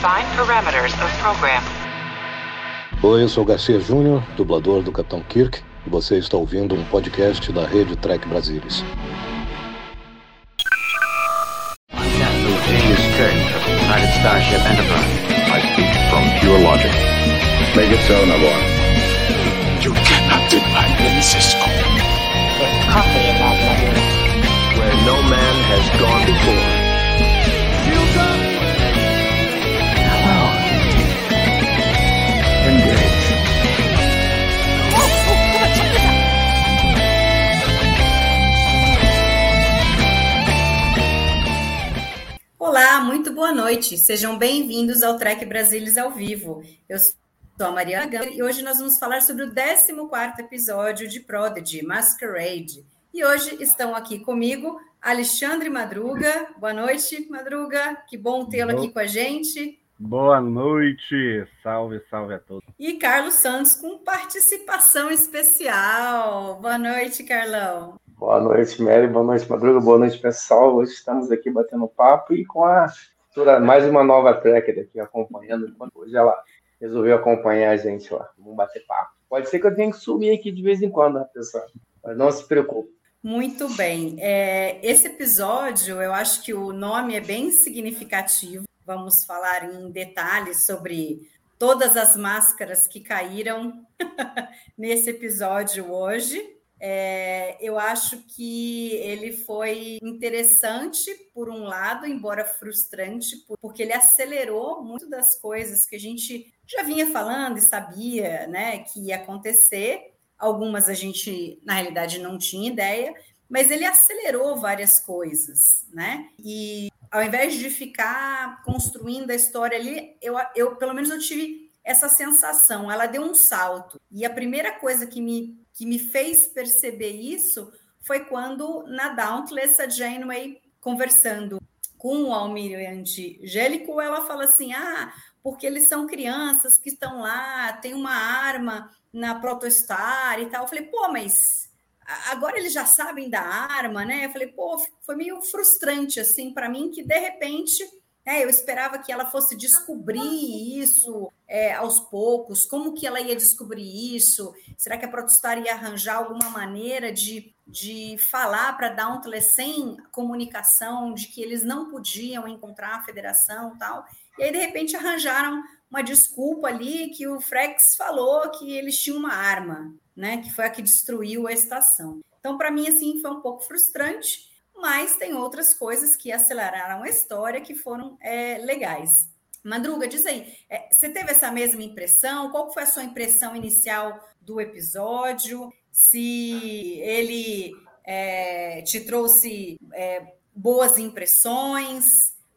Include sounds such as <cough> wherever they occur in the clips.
Define parameters of program. Oi, eu sou Garcia Júnior, dublador do Capitão Kirk, e você está ouvindo um podcast da rede Trek Brasilis. Captain James Kirk of the United Starship Enterprise. I speak from pure logic. Make it so, Nabor. You cannot deny me, Cisco. There's coffee in that letter. Where no man has gone before. Olá, muito boa noite. Sejam bem-vindos ao Trek Brasilis ao vivo. Eu sou a Mariana Gama e hoje nós vamos falar sobre o 14º episódio de Prodigy, Masquerade. E hoje estão aqui comigo Alexandre Madruga. Boa noite, Madruga. Que bom tê-lo aqui com a gente. Boa noite, salve, salve a todos. E Carlos Santos com participação especial. Boa noite, Carlão. Boa noite, Mary. Boa noite, Madruga. Boa noite, pessoal. Hoje estamos aqui batendo papo e com a mais uma nova tracker aqui acompanhando. Hoje ela resolveu acompanhar a gente lá. Vamos bater papo. Pode ser que eu tenha que sumir aqui de vez em quando, né, pessoal? Mas não se preocupe. Muito bem. É, esse episódio, eu acho que o nome é bem significativo. Vamos falar em detalhes sobre todas as máscaras que caíram <laughs> nesse episódio hoje. É, eu acho que ele foi interessante, por um lado, embora frustrante, porque ele acelerou muito das coisas que a gente já vinha falando e sabia né, que ia acontecer. Algumas a gente, na realidade, não tinha ideia, mas ele acelerou várias coisas, né? E ao invés de ficar construindo a história ali, eu, eu pelo menos eu tive essa sensação, ela deu um salto. E a primeira coisa que me, que me fez perceber isso foi quando na Dauntless a Janeway conversando com o almirante Gélico, ela fala assim: "Ah, porque eles são crianças que estão lá, tem uma arma na Protostar e tal". Eu falei: "Pô, mas agora eles já sabem da arma, né?". Eu falei: "Pô, foi meio frustrante assim para mim que de repente é, eu esperava que ela fosse descobrir isso é, aos poucos. Como que ela ia descobrir isso? Será que a Protostar ia arranjar alguma maneira de, de falar para Dauntless sem comunicação de que eles não podiam encontrar a federação tal? E aí, de repente, arranjaram uma desculpa ali que o Frex falou que eles tinham uma arma, né? Que foi a que destruiu a estação. Então, para mim, assim, foi um pouco frustrante mas tem outras coisas que aceleraram a história que foram é, legais. Madruga, diz aí, é, você teve essa mesma impressão? Qual foi a sua impressão inicial do episódio? Se ele é, te trouxe é, boas impressões?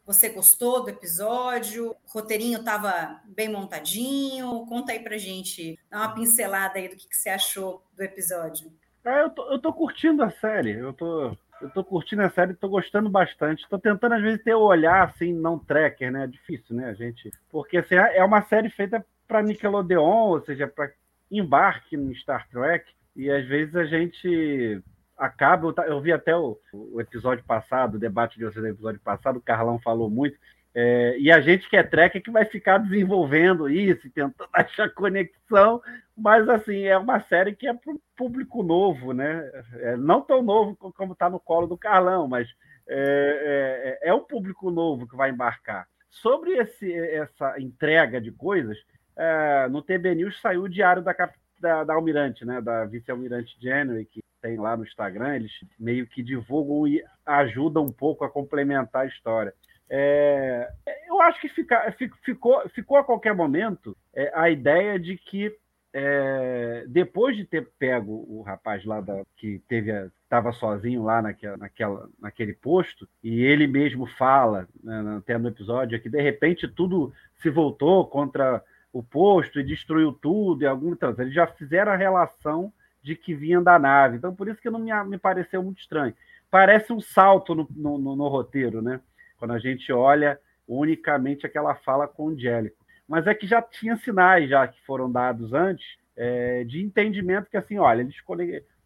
Você gostou do episódio? O roteirinho estava bem montadinho? Conta aí pra gente, dá uma pincelada aí do que, que você achou do episódio. É, eu, tô, eu tô curtindo a série, eu tô, eu tô curtindo a série, tô gostando bastante. Tô tentando, às vezes, ter o olhar assim, não tracker, né? É difícil, né, gente? Porque assim, é uma série feita para Nickelodeon, ou seja, para embarque no Star Trek, e às vezes a gente acaba. Eu vi até o, o episódio passado, o debate de vocês do episódio passado, o Carlão falou muito. É, e a gente que é Trek é que vai ficar desenvolvendo isso, tentando <laughs> achar conexão, mas assim, é uma série que é para o público novo, né? É, não tão novo como está no colo do Carlão, mas é, é, é, um público novo que vai embarcar. Sobre esse, essa entrega de coisas, é, no TB News saiu o diário da, da, da Almirante, né? Da vice-almirante January, que tem lá no Instagram, eles meio que divulgam e ajudam um pouco a complementar a história. É, eu acho que fica, ficou, ficou a qualquer momento é, a ideia de que é, depois de ter pego o rapaz lá da, que teve estava sozinho lá naquela, naquela, naquele posto e ele mesmo fala né, até no episódio que de repente tudo se voltou contra o posto e destruiu tudo e algum então, eles já fizeram a relação de que vinha da nave. Então por isso que não me, me pareceu muito estranho. Parece um salto no, no, no roteiro né quando a gente olha unicamente aquela fala com o Angélico. Mas é que já tinha sinais já que foram dados antes é, de entendimento que assim, olha,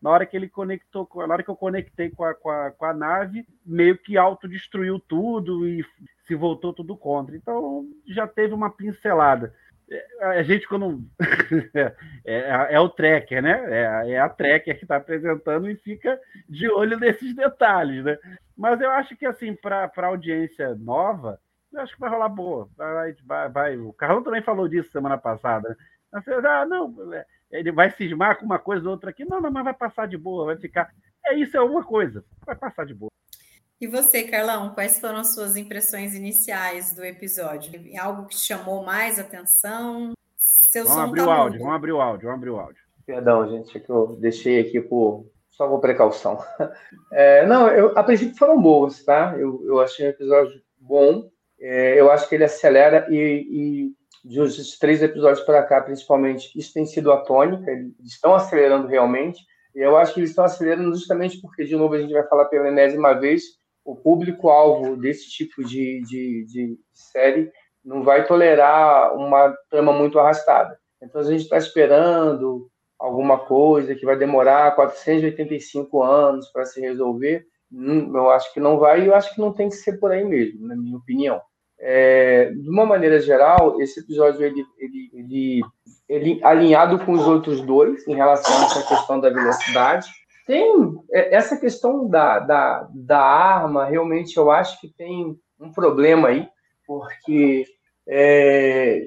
na hora que ele conectou, na hora que eu conectei com a, com a, com a nave, meio que autodestruiu tudo e se voltou tudo contra. Então já teve uma pincelada. A gente, quando. <laughs> é, é, é, o tracker, né? É, é a tracker que está apresentando e fica de olho nesses detalhes, né? Mas eu acho que, assim, para a audiência nova, eu acho que vai rolar boa. Vai, vai, vai. O Carlão também falou disso semana passada. Né? Ah, não, é, ele vai cismar com uma coisa ou outra aqui. Não, não, mas vai passar de boa, vai ficar. É isso, é uma coisa. Vai passar de boa. E você, Carlão, quais foram as suas impressões iniciais do episódio? Algo que chamou mais atenção? Seu vamos abrir tá o áudio, vamos abrir o áudio, vamos abrir o áudio. Perdão, gente, é que eu deixei aqui por só por precaução. <laughs> É, não, eu, a princípio foram boas, tá? Eu, eu achei o episódio bom. É, eu acho que ele acelera e, e de uns três episódios para cá, principalmente, isso tem sido a tônica. Eles estão acelerando realmente. E eu acho que eles estão acelerando justamente porque, de novo, a gente vai falar pela enésima vez, o público-alvo desse tipo de, de, de, série não vai tolerar uma trama muito arrastada. Então, a gente está esperando alguma coisa que vai demorar 485 anos para se resolver. Eu acho que não vai e eu acho que não tem que ser por aí mesmo, na minha opinião. É, de uma maneira geral, esse episódio ele, ele, ele, ele alinhado com os outros dois em relação a essa questão da velocidade, tem é, essa questão da, da, da arma, realmente eu acho que tem um problema aí, porque é,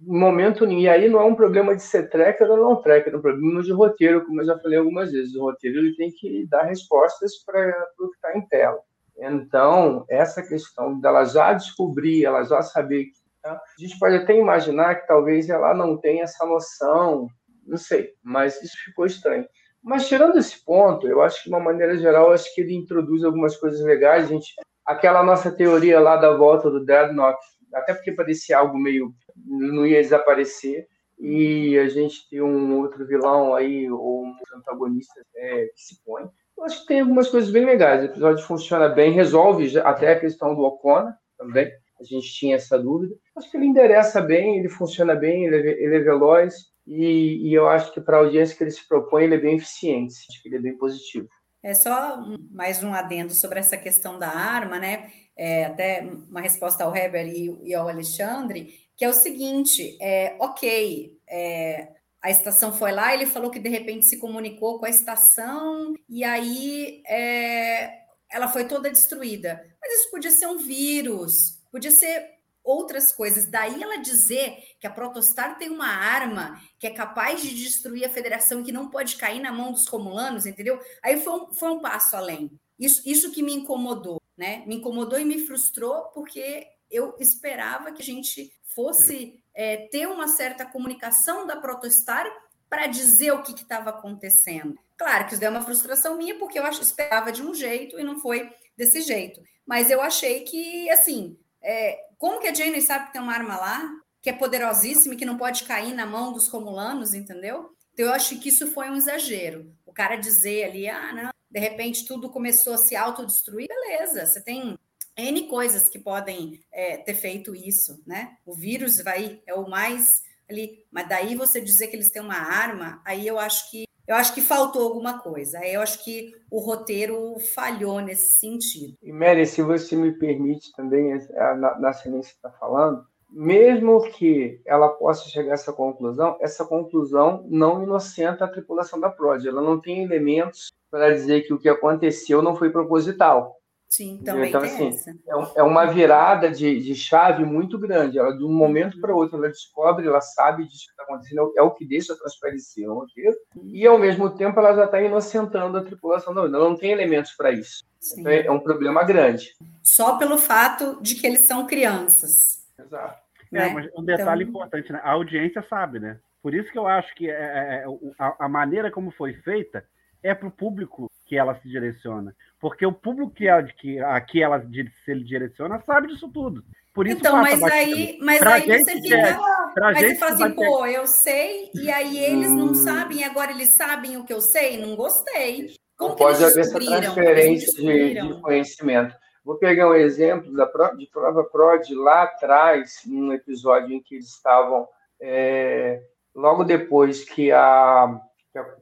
momento e aí não é um problema de ser tracker ou não tracker, é um problema de roteiro, como eu já falei algumas vezes. O roteiro ele tem que dar respostas para o que está em tela. Então, essa questão dela já descobrir, ela já saber que tá, a gente pode até imaginar que talvez ela não tenha essa noção, não sei, mas isso ficou estranho. Mas tirando esse ponto, eu acho que de uma maneira geral, acho que ele introduz algumas coisas legais. gente, aquela nossa teoria lá da volta do Dreadnought, até porque parecia algo meio não ia desaparecer e a gente tem um outro vilão aí ou um antagonista é, que se põe. Eu acho que tem algumas coisas bem legais. O episódio funciona bem, resolve até a questão do Ocona também. A gente tinha essa dúvida. Acho que ele endereça bem, ele funciona bem, ele é, ele é veloz e, e eu acho que para a audiência que ele se propõe, ele é bem eficiente, acho que ele é bem positivo. É só mais um adendo sobre essa questão da arma, né? É, até uma resposta ao Heber e, e, ao Alexandre, que é o seguinte: é, ok, é, a estação foi lá, ele falou que de repente se comunicou com a estação e aí é, ela foi toda destruída. Mas isso podia ser um vírus, podia ser outras coisas. Daí ela dizer que a Protostar tem uma arma que é capaz de destruir a federação e que não pode cair na mão dos romulanos, entendeu? Aí foi um, foi um passo além. Isso, isso que me incomodou, né? Me incomodou e me frustrou porque eu esperava que a gente fosse é, ter uma certa comunicação da Protostar para dizer o que estava acontecendo. Claro que isso deu uma frustração minha, porque eu esperava de um jeito e não foi desse jeito. Mas eu achei que, assim, é, como que a Jane sabe que tem uma arma lá, que é poderosíssima e que não pode cair na mão dos romulanos, entendeu? Então, eu acho que isso foi um exagero. O cara dizer ali, ah, não, de repente tudo começou a se autodestruir, beleza, você tem N coisas que podem é, ter feito isso, né? O vírus vai, é o mais ali, mas daí você dizer que eles têm uma arma, aí eu acho que eu acho que faltou alguma coisa. Eu acho que o roteiro falhou nesse sentido. E Mary, se você me permite também, na, na que está falando, mesmo que ela possa chegar a essa conclusão, essa conclusão não inocenta a tripulação da Prod. Ela não tem elementos para dizer que o que aconteceu não foi proposital. Sim, também então, assim, essa. É, é uma virada de, de chave muito grande. Ela, de um momento para outro, ela descobre, ela sabe disso que está acontecendo, é o que deixa transparecer o roteiro, e ao mesmo tempo ela já está inocentando a tripulação. Não, ela não tem elementos para isso. Então, é, é um problema grande. Só pelo fato de que eles são crianças. Exato. É, né? mas um detalhe então... importante, né? A audiência sabe, né? Por isso que eu acho que é, é, é a, a maneira como foi feita é para o público que ela se direciona. Porque o público que, ela, que a que ela se direciona sabe disso tudo. Por isso então, mas aí, mas aí você fica. É, mas você fala assim, pô, eu sei, e aí eles hum... não sabem, e agora eles sabem o que eu sei, não gostei. Como pode haver essa transferência de, de, conhecimento. Vou pegar um exemplo da, de prova PROD lá atrás, num episódio em que eles estavam, é, logo depois que a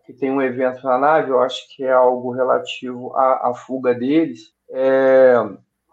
que tem um evento na nave, eu acho que é algo relativo à, à fuga deles. É,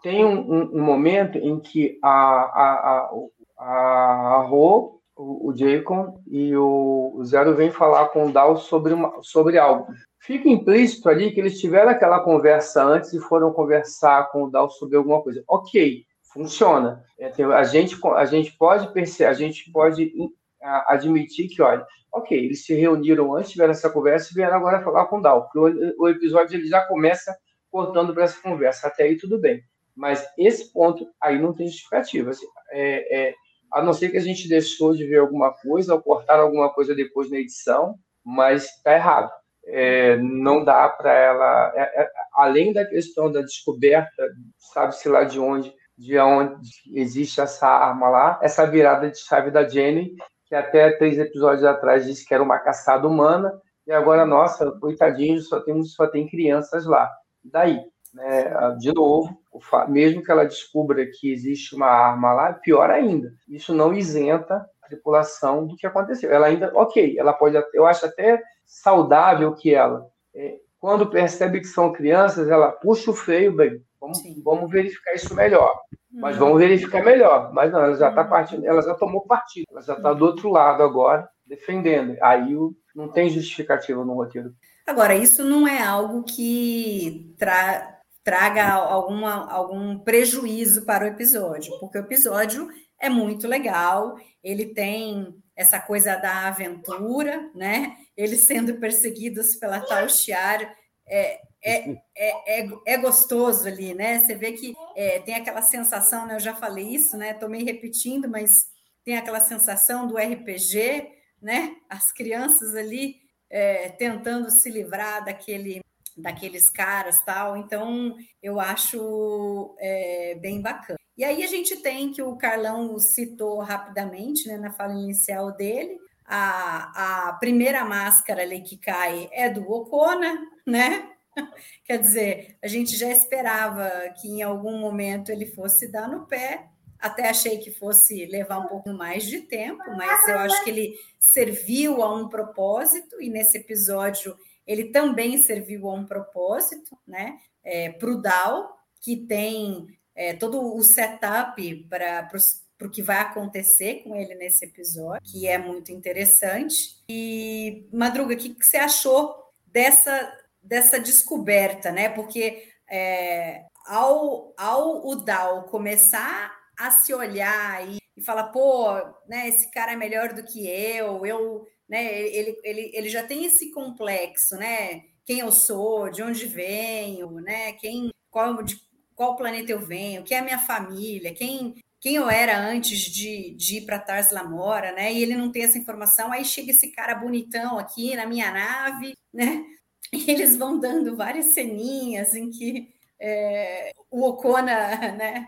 tem um, um, momento em que a, a, a, a Ro, o, o Jacob e o, o Zero vêm falar com o Dal sobre, sobre algo. Fica implícito ali que eles tiveram aquela conversa antes e foram conversar com o Dal sobre alguma coisa. Ok, funciona. É, a gente, a gente pode perceber, a gente pode admitir que, olha, ok, eles se reuniram antes, tiveram essa conversa e vieram agora falar com o Dal, porque o, episódio ele já começa cortando para essa conversa. Até aí tudo bem. Mas esse ponto aí não tem justificativa. Assim, é, é, a não ser que a gente deixou de ver alguma coisa ou cortar alguma coisa depois na edição, mas está errado. É, não dá para ela, é, é, além da questão da descoberta, sabe-se lá de onde, de onde existe essa arma lá, essa virada de chave da Jenny, que até três episódios atrás disse que era uma caçada humana, e agora, nossa, coitadinho, só tem, só tem crianças lá. Daí, né, de novo, mesmo que ela descubra que existe uma arma lá, pior ainda, isso não isenta a tripulação do que aconteceu. Ela ainda, ok, ela pode, eu acho até saudável que ela, é, quando percebe que são crianças, ela puxa o freio, bem, vamos, vamos verificar isso melhor. Mas vamos verificar melhor. Mas não, ela já está uhum. partindo, ela já tomou partido, ela já está do outro lado agora, defendendo. Aí não tem justificativa no roteiro. Agora, isso não é algo que tra traga alguma, algum prejuízo para o episódio, porque o episódio é muito legal, ele tem essa coisa da aventura, né? Eles sendo perseguidos pela tal Chiara, é, é, é, é, é, gostoso ali, né? Você vê que é, tem aquela sensação, né? Eu já falei isso, né? Estou meio repetindo, mas tem aquela sensação do RPG, né? As crianças ali é, tentando se livrar daquele daqueles caras tal. Então, eu acho é, bem bacana. E aí a gente tem que o Carlão citou rapidamente né, na fala inicial dele. A, a primeira máscara ali que cai é do Ocona, né? <laughs> Quer dizer, a gente já esperava que em algum momento ele fosse dar no pé. Até achei que fosse levar um pouco mais de tempo, mas eu acho que ele serviu a um propósito, e nesse episódio ele também serviu a um propósito, né? É, para o DAO, que tem é, todo o setup para o que vai acontecer com ele nesse episódio, que é muito interessante. E, Madruga, o que, que você achou dessa, dessa descoberta, né? Porque é, ao, ao o DAO começar a se olhar e, e falar, pô, né, esse cara é melhor do que eu, eu né? Ele, ele, ele já tem esse complexo, né? Quem eu sou, de onde venho, né? Quem, qual, de qual planeta eu venho, quem é a minha família, quem, quem eu era antes de, de ir para Tars Lamora, né? E ele não tem essa informação, aí chega esse cara bonitão aqui na minha nave, né? E eles vão dando várias ceninhas em que é, o Ocona <laughs> né,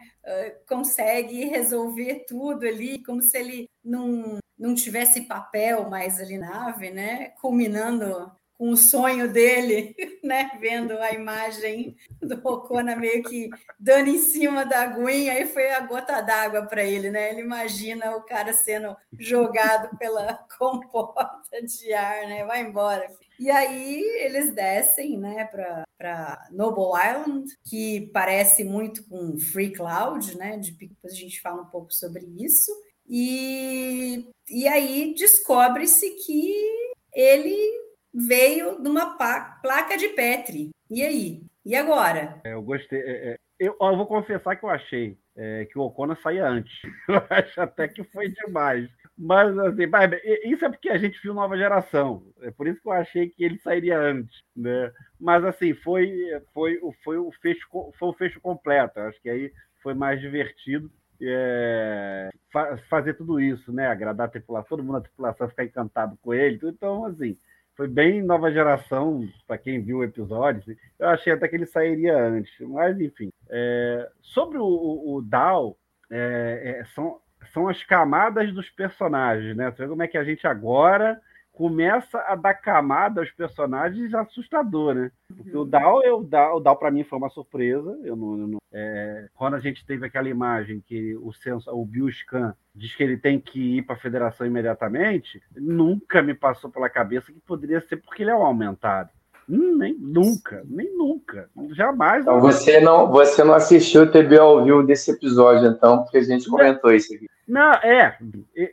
consegue resolver tudo ali, como se ele não, não tivesse papel mais ali na nave, né? Culminando o sonho dele, <laughs> né? Vendo a imagem do Ocona meio que dando em cima da aguinha, aí foi a gota d'água para ele, né? Ele imagina o cara sendo jogado pela <laughs> comporta de ar, né? Vai embora. E aí eles descem, né, para Noble Island, que parece muito com Free Cloud, né? De, depois a gente fala um pouco sobre isso. E, e aí descobre-se que ele veio de uma placa de Petri. E aí? E agora? É, eu gostei. É, é, eu, eu, vou confessar que eu achei é, que o Ocona saía antes. <laughs> Eu acho até que foi demais. Mas, assim, mas, isso é porque a gente viu nova geração. É por isso que eu achei que ele sairia antes. Né? Mas, assim, foi, foi, foi, o, fecho, foi o fecho completo. Acho que aí foi mais divertido é, fa fazer tudo isso, né? Agradar a tripulação, todo mundo na tripulação ficar encantado com ele. Então, assim, foi bem nova geração, para quem viu o episódio. Eu achei até que ele sairia antes, mas enfim. É, sobre o, o, o Dal, é, é são, são as camadas dos personagens, né? Você vê como é que a gente agora começa a dar camada aos personagens assustador, né? Porque o Dal, o Dal, Dal para mim foi uma surpresa. Eu não, eu não é, quando a gente teve aquela imagem que o senso, o Bill Scan diz que ele tem que ir para a federação imediatamente, nunca me passou pela cabeça que poderia ser porque ele é um aumentado. Hum, nem nunca, nem nunca. Jamais. Então você não, você não assistiu o TB ao vivo desse episódio, então, porque a gente comentou isso aqui. Não, é.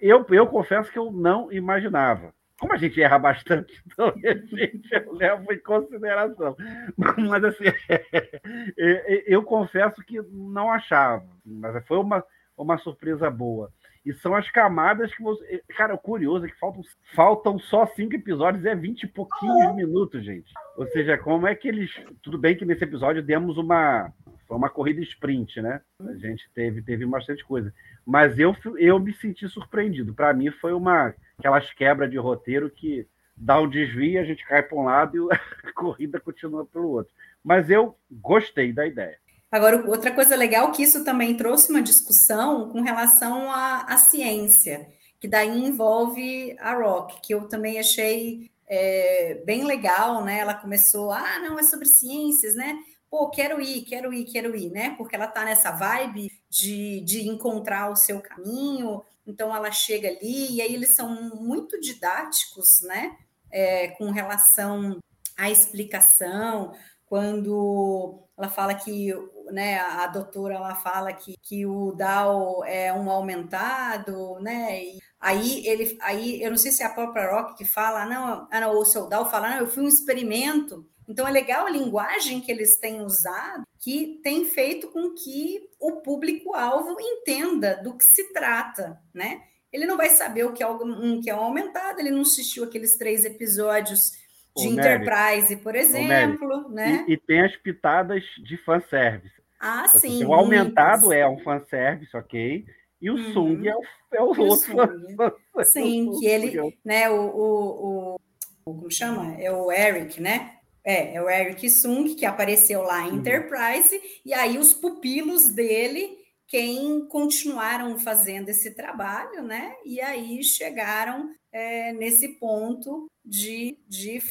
Eu, eu confesso que eu não imaginava. Como a gente erra bastante, <laughs> então gente, eu levo em consideração. Mas assim, <laughs> eu confesso que não achava. Mas foi uma, uma surpresa boa. E são as camadas que você. Cara, o curioso é que faltam, faltam só cinco episódios, é vinte e pouquinhos minutos, gente. Ou seja, como é que eles. Tudo bem que nesse episódio demos uma. Foi uma corrida sprint, né? A gente teve, teve bastante coisa. Mas eu, eu me senti surpreendido. Para mim, foi uma aquelas quebras de roteiro que dá um desvio, a gente cai para um lado e a <laughs> corrida continua pelo outro. Mas eu gostei da ideia. Agora, outra coisa legal que isso também trouxe uma discussão com relação à, à ciência, que daí envolve a Rock, que eu também achei é, bem legal, né? Ela começou, ah, não, é sobre ciências, né? Pô, quero ir, quero ir, quero ir, né? Porque ela tá nessa vibe de, de encontrar o seu caminho, então ela chega ali, e aí eles são muito didáticos, né? É, com relação à explicação, quando ela fala que né, a doutora ela fala que, que o DAO é um aumentado, né? E aí ele aí eu não sei se é a própria Rock que fala, não, ah, não ou o seu DAO fala, não, eu fui um experimento. Então é legal a linguagem que eles têm usado, que tem feito com que o público-alvo entenda do que se trata, né? Ele não vai saber o que é um que é um aumentado, ele não assistiu aqueles três episódios de Ô, Enterprise, por exemplo, né? E, e, tem as pitadas de fanservice. Ah, sim. O aumentado é um fanservice, ok? E o uhum. Sung é o, é o outro. <laughs> Sim, que ele, né, o, o, o, como chama? É o Eric, né? É, é o Eric Sung, que apareceu lá em uhum. Enterprise, e aí os pupilos dele, quem continuaram fazendo esse trabalho, né? E aí chegaram é, nesse ponto de, de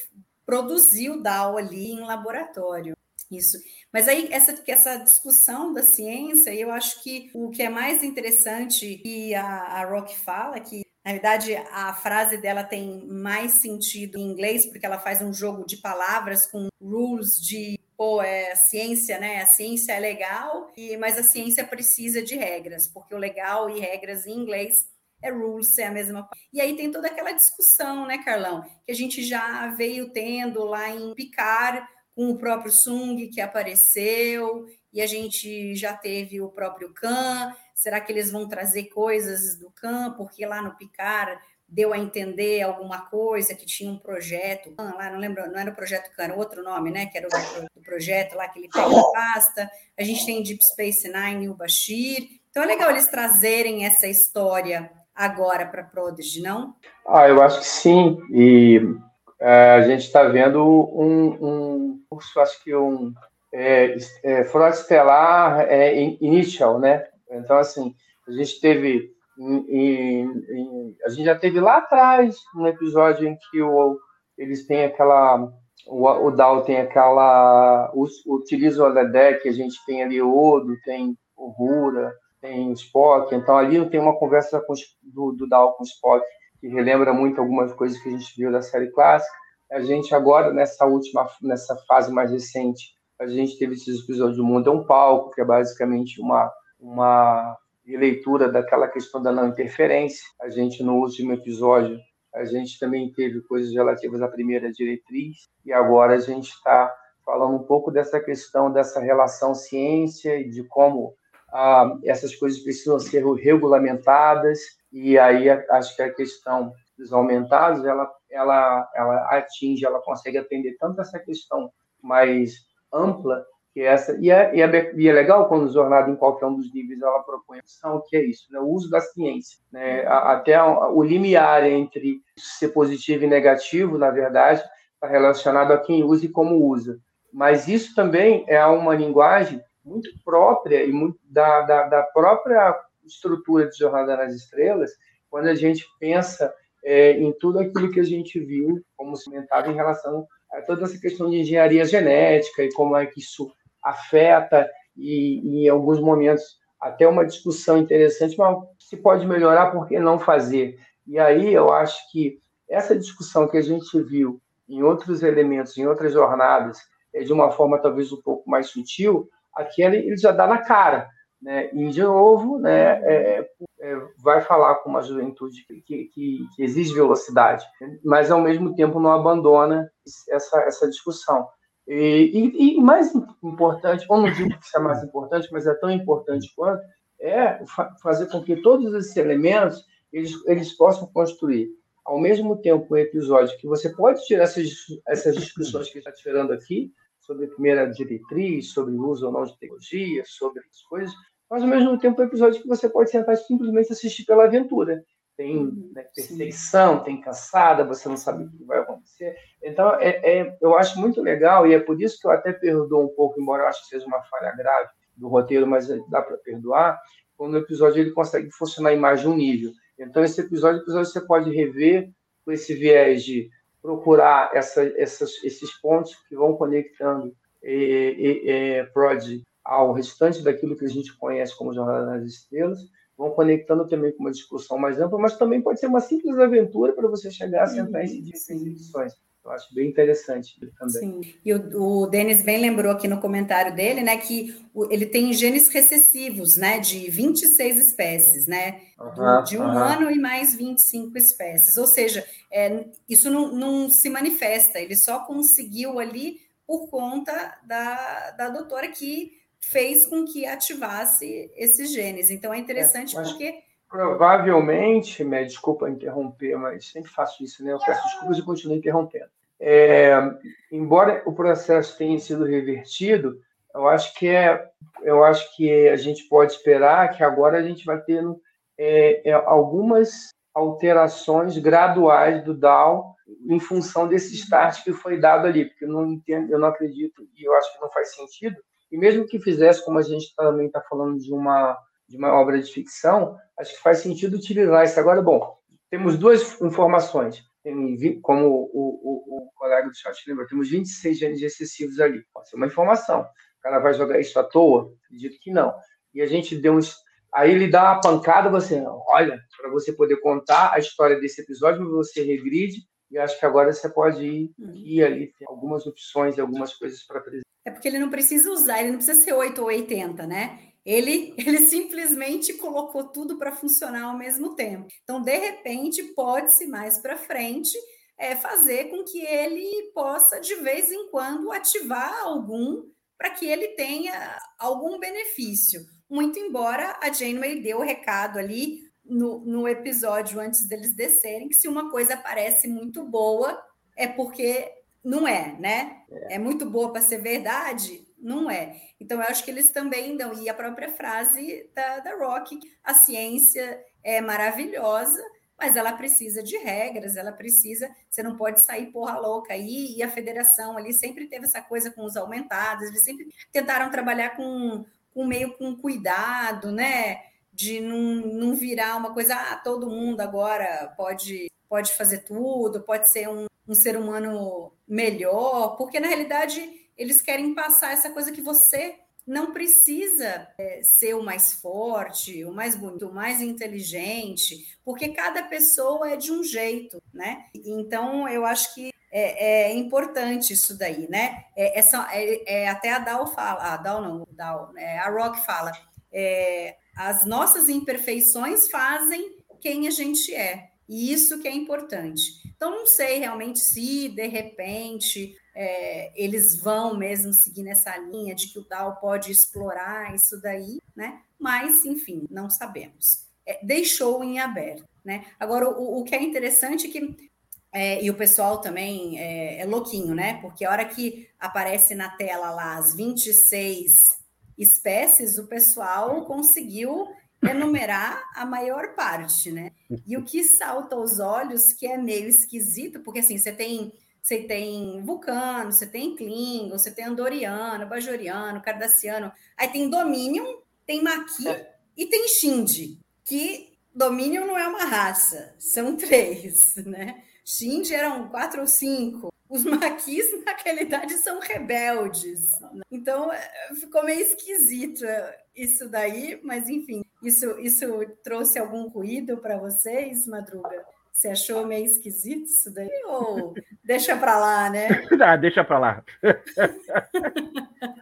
produzir o DAO ali em laboratório. Isso. Mas aí, essa, essa discussão da ciência, eu acho que o que é mais interessante que a, a Rock fala, que na verdade a frase dela tem mais sentido em inglês, porque ela faz um jogo de palavras com rules de pô, é ciência, né? A ciência é legal, e, mas a ciência precisa de regras, porque o legal e regras em inglês é rules, é a mesma coisa. E aí tem toda aquela discussão, né, Carlão, que a gente já veio tendo lá em Picard com o próprio Sung que apareceu, e a gente já teve o próprio Khan. Será que eles vão trazer coisas do Khan? Porque lá no Picar deu a entender alguma coisa, que tinha um projeto, lá não lembro, não era o projeto era outro nome, né? Que era o, projeto lá que ele pega a pasta. A gente tem Deep Space Nine o Bashir. Então é legal eles trazerem essa história agora para Prodigy, não? Ah, eu acho que sim. E é, a gente está vendo um, um curso, acho que um é, é, Frota Estelar é, Initial, né? Então, assim, a gente teve. Em, em, a gente já teve lá atrás um episódio em que o, eles têm aquela. O, o Dal tem aquela. Utiliza o Ledec, a gente tem ali Odo, tem o Rura, tem Spock. Então, ali tem uma conversa com, do, do com o Spock que relembra muito algumas coisas que a gente viu da série clássica. A gente agora, nessa última, nessa fase mais recente, a gente teve esses episódios do Mundo é um Palco, que é basicamente uma, uma releitura daquela questão da não interferência. A gente, no último episódio, a gente também teve coisas relativas à primeira diretriz, e agora a gente está falando um pouco dessa questão dessa relação ciência e de como ah, essas coisas precisam ser regulamentadas e aí acho que a questão dos aumentados ela ela ela atinge ela consegue atender tanto essa questão mais ampla que essa e é, e é, e é legal quando jornada em qualquer um dos níveis ela propõe a opção que é isso né? o uso da ciência né? até o limiar entre ser positivo e negativo na verdade está relacionado a quem usa e como usa mas isso também é uma linguagem muito própria e muito da, da, da própria estrutura de Jornada nas Estrelas, quando a gente pensa é, em tudo aquilo que a gente viu como cimentado em relação a toda essa questão de engenharia genética e como é que isso afeta e, em alguns momentos até uma discussão interessante, mas se pode melhorar, por que não fazer? E aí eu acho que essa discussão que a gente viu em outros elementos, em outras jornadas, é, de uma forma talvez um pouco mais sutil, aqui ele já dá na cara. Né? E, de novo, né, é, é, vai falar com uma juventude que, que, que, exige velocidade, mas ao mesmo tempo não abandona essa, essa discussão. E, e, e mais importante, ou não digo que isso é mais importante, mas é tão importante quanto, é fa fazer com que todos esses elementos eles, eles possam construir ao mesmo tempo um episódio que você pode tirar essas, essas discussões que está tirando aqui, sobre a primeira diretriz, sobre o uso ou não de tecnologia, sobre as coisas, mas ao mesmo tempo um episódio que você pode sentar e simplesmente assistir pela aventura. Tem uhum, né, perseguição, tem caçada, você não sabe o que vai acontecer. Então, é, é, eu acho muito legal, e é por isso que eu até perdoo um pouco, embora eu acho que seja uma falha grave do roteiro, mas dá para perdoar, quando o episódio ele consegue funcionar em mais de um nível. Então, esse episódio, episódio você pode rever com esse viés de procurar essa, essas, esses pontos que vão conectando e, Prod ao restante daquilo que a gente conhece como Jornada nas Estrelas, vão conectando também com uma discussão mais ampla, mas também pode ser uma simples aventura para você chegar a sentar e essas edições. Eu acho bem interessante também. Sim, e o, o Denis bem lembrou aqui no comentário dele, né, que o, ele tem genes recessivos, né, de 26 espécies, né, uhum, de um uhum. ano e mais 25 espécies. Ou seja, é, isso não, não se manifesta, ele só conseguiu ali por conta da, da doutora que fez com que ativasse esses genes. Então é interessante é, porque provavelmente, me desculpa interromper, mas sempre faço isso, né? Eu peço desculpas e continuo interrompendo. É, embora o processo tenha sido revertido, eu acho que é, eu acho que a gente pode esperar que agora a gente vai ter é, é, algumas alterações graduais do DAO em função desse start que foi dado ali, porque eu não entendo, eu não acredito e eu acho que não faz sentido. E mesmo que fizesse, como a gente também está falando de uma de uma obra de ficção, acho que faz sentido utilizar isso. Agora, bom, temos duas informações tem, como o, o, o colega do chat lembra, temos 26 genes excessivos ali. Pode ser uma informação. O cara vai jogar isso à toa? Acredito que não. E a gente deu uns. Aí ele dá uma pancada, você, olha, para você poder contar a história desse episódio, você regride, e acho que agora você pode ir, uhum. ir ali, tem algumas opções e algumas coisas para apresentar. É porque ele não precisa usar, ele não precisa ser 8 ou 80, né? Ele, <laughs> ele simplesmente colocou tudo para funcionar ao mesmo tempo. Então, de repente, pode-se mais para frente é, fazer com que ele possa, de vez em quando, ativar algum para que ele tenha algum benefício. Muito embora a Janeway deu o recado ali no, no episódio antes deles descerem, que se uma coisa parece muito boa, é porque não é, né? É, é muito boa para ser verdade, não é. Então, eu acho que eles também dão, e a própria frase da, da Rock, a ciência é maravilhosa, mas ela precisa de regras, ela precisa, você não pode sair porra louca aí, e a federação ali sempre teve essa coisa com os aumentados, eles sempre tentaram trabalhar com, com meio com cuidado, né? De não, não virar uma coisa, ah, todo mundo agora pode, pode fazer tudo, pode ser um, um ser humano melhor, porque na realidade eles querem passar essa coisa que você não precisa é, ser o mais forte, o mais bonito, o mais inteligente, porque cada pessoa é de um jeito, né? Então, eu acho que é, é importante isso daí, né? É, essa, é, é, até a Dal fala, a Dal não, Dal, é, a Rock fala, é, as nossas imperfeições fazem quem a gente é, e isso que é importante. Então, não sei realmente se, de repente, é, eles vão mesmo seguir nessa linha de que o DAO pode explorar isso daí, né? Mas, enfim, não sabemos. É, deixou em aberto, né? Agora, o, o que é interessante é que é, e o pessoal também é, é, louquinho, né? Porque a hora que aparece na tela lá as 26 espécies, o pessoal conseguiu enumerar a maior parte, né? E o que salta aos olhos, que é meio esquisito, porque assim, você tem você tem Vulcano, você tem Klingon, você tem Andoriano, Bajoriano, Cardassiano. Aí tem Dominion, tem Maqui é. e tem Shinji, que Dominion não é uma raça, são três, né? Shinji eram quatro ou cinco. Os maquis, <laughs> na realidade, são rebeldes. Então, é, ficou meio esquisito isso daí, mas enfim, isso, isso trouxe algum ruído para vocês, Madruga? Você achou meio esquisito isso daí? Ou deixa para lá, né? <laughs> ah, deixa para lá.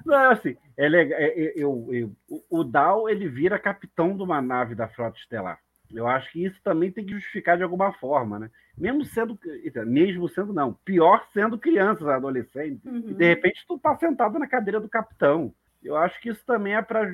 Não, assim, é legal. É, é, eu, eu, o Dal ele vira capitão de uma nave da frota estelar. Eu acho que isso também tem que justificar de alguma forma, né? Mesmo sendo, mesmo sendo não, pior sendo crianças, adolescentes, uhum. e de repente tu tá sentado na cadeira do capitão. Eu acho que isso também é para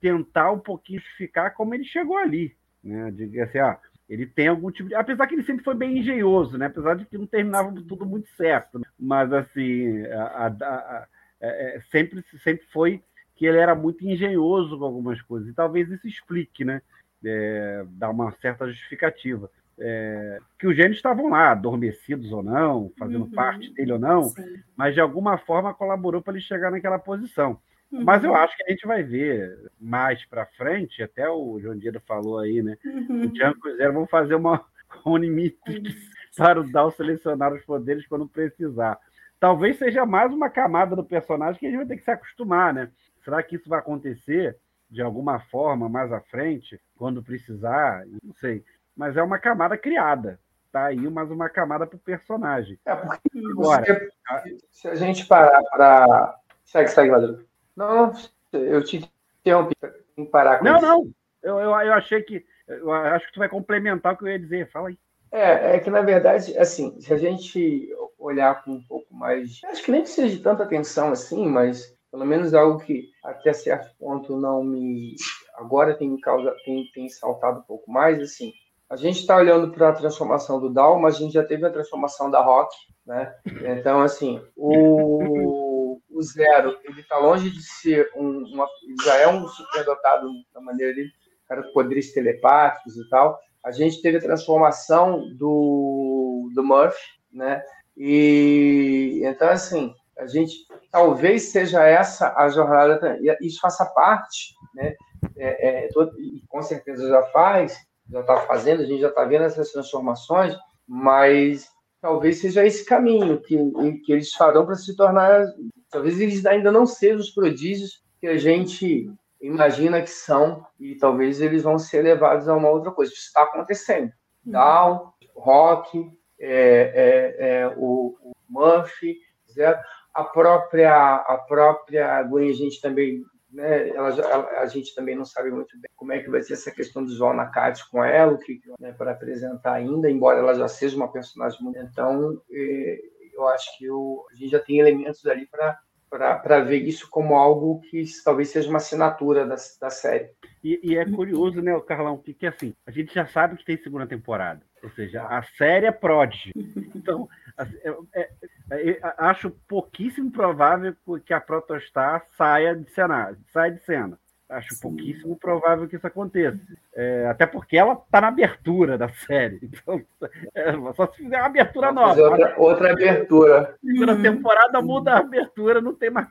tentar um pouquinho justificar como ele chegou ali, né? De, assim, ah, ele tem algum tipo de. Apesar que ele sempre foi bem engenhoso, né? Apesar de que não terminava tudo muito certo. Né? Mas, assim, a, a, a, é, é, sempre, sempre foi que ele era muito engenhoso com algumas coisas. E talvez isso explique, né? É, dá uma certa justificativa. É, que os gênios estavam lá, adormecidos ou não, fazendo uhum, parte dele ou não, sim. mas de alguma forma colaborou para ele chegar naquela posição. Uhum. Mas eu acho que a gente vai ver mais para frente, até o João Diego falou aí, né? Uhum. O Django Zero vão fazer uma <laughs> Unimatrix para o Dal selecionar os poderes quando precisar. Talvez seja mais uma camada do personagem que a gente vai ter que se acostumar, né? Será que isso vai acontecer de alguma forma mais à frente, quando precisar? Não sei. Mas é uma camada criada. Tá aí mais uma camada para o personagem. É, porque Agora, se, se a gente parar para. Segue, segue, Madruga. Não, eu te interrompi em parar com Não, isso. não. Eu, eu, eu achei que. Eu acho que tu vai complementar o que eu ia dizer. Fala aí. É, é que na verdade, assim, se a gente olhar com um pouco mais. Acho que nem precisa de tanta atenção assim, mas pelo menos algo que até certo ponto não me. Agora tem, causa, tem, tem saltado um pouco mais, assim. A gente está olhando para a transformação do Dow, mas a gente já teve a transformação da Rock, né? Então, assim, o <laughs> Zero, ele está longe de ser um, uma, já é um superdotado da maneira dele, cara poderes telepáticos e tal. A gente teve a transformação do, do Murphy, né? E então assim, a gente talvez seja essa a jornada, e isso faça parte, né? É, é, todo, com certeza já faz, já está fazendo, a gente já está vendo essas transformações, mas talvez seja esse caminho que, que eles farão para se tornar talvez eles ainda não sejam os prodígios que a gente imagina que são, e talvez eles vão ser levados a uma outra coisa. Isso está acontecendo. Uhum. Down, Rock, é, é, é, o, o, Murphy, Zero, a própria, a própria Gwen, a gente também, né, ela, ela, a gente também não sabe muito bem como é que vai ser essa questão do João Nakati com ela, o que né, para apresentar ainda, embora ela já seja uma personagem muito. Então, é, eu acho que a gente já tem elementos ali para ver isso como algo que talvez seja uma assinatura da, da série. E, e é curioso, né, Carlão, que, que assim, a gente já sabe que tem segunda temporada. Ou seja, a série é Prodigy. Então, assim, é, é, é, acho pouquíssimo provável que a Protostar saia de cena. Saia de cena. Acho Sim. pouquíssimo provável que isso aconteça. É, até porque ela está na abertura da série. Então, <laughs> é, só se fizer uma abertura nova. Outra, outra abertura. Na uhum. temporada muda a abertura, não tem mais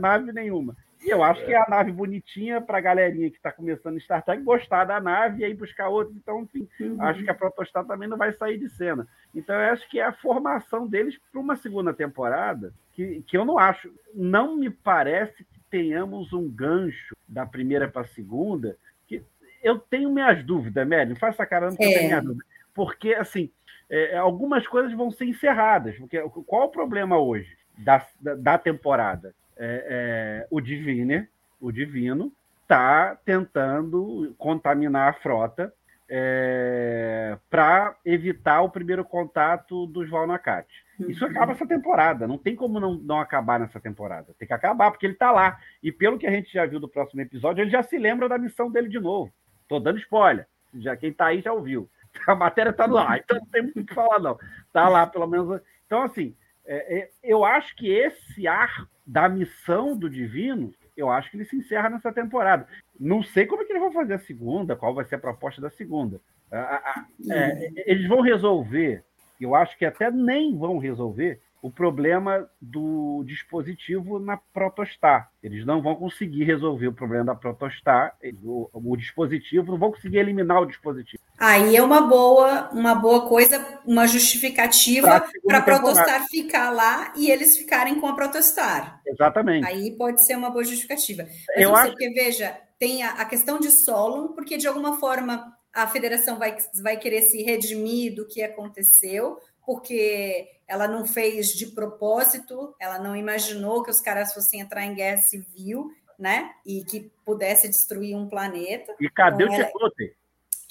nave nenhuma. E eu acho que é a nave bonitinha para a galerinha que está começando a Star Trek gostar da nave e aí buscar outra. Então, enfim, uhum. acho que a Protostar também não vai sair de cena. Então, eu acho que é a formação deles para uma segunda temporada que, que eu não acho. Não me parece que tenhamos um gancho da primeira para a segunda, que eu tenho minhas dúvidas, Mélio, faça caramba que é. eu tenho minhas dúvidas. Porque, assim, é, algumas coisas vão ser encerradas. Porque, qual o problema hoje da, da, da temporada? É, é o Divine, o Divino, está tentando contaminar a frota é, para evitar o primeiro contato dos Valnacate. Isso acaba essa temporada. Não tem como não, não acabar nessa temporada. Tem que acabar, porque ele está lá. E pelo que a gente já viu do próximo episódio, ele já se lembra da missão dele de novo. Tô dando spoiler. Já quem está aí já ouviu. <laughs> A matéria está no ar, então não tem muito o que falar, não. Está lá, pelo menos. Então, assim, é, é, eu acho que esse ar da missão do Divino, eu acho que ele se encerra nessa temporada. Não sei como é que eles vão fazer a segunda, qual vai ser a proposta da segunda. É, eles vão resolver eu acho que até nem vão resolver o problema do dispositivo na Protostar. Eles não vão conseguir resolver o problema da Protostar, o, o dispositivo, não vão conseguir eliminar o dispositivo. Aí é uma boa, uma boa coisa, uma justificativa para a Protostar ficar lá e eles ficarem com a Protostar. Exatamente. Aí pode ser uma boa justificativa. Mas Eu acho... porque, veja, tem a, a questão de Solon, porque de alguma forma a federação vai, vai querer se redimir do que aconteceu, porque ela não fez de propósito, ela não imaginou que os caras fossem entrar em guerra civil, né? E que pudesse destruir um planeta. E cadê então, o Tchekotay?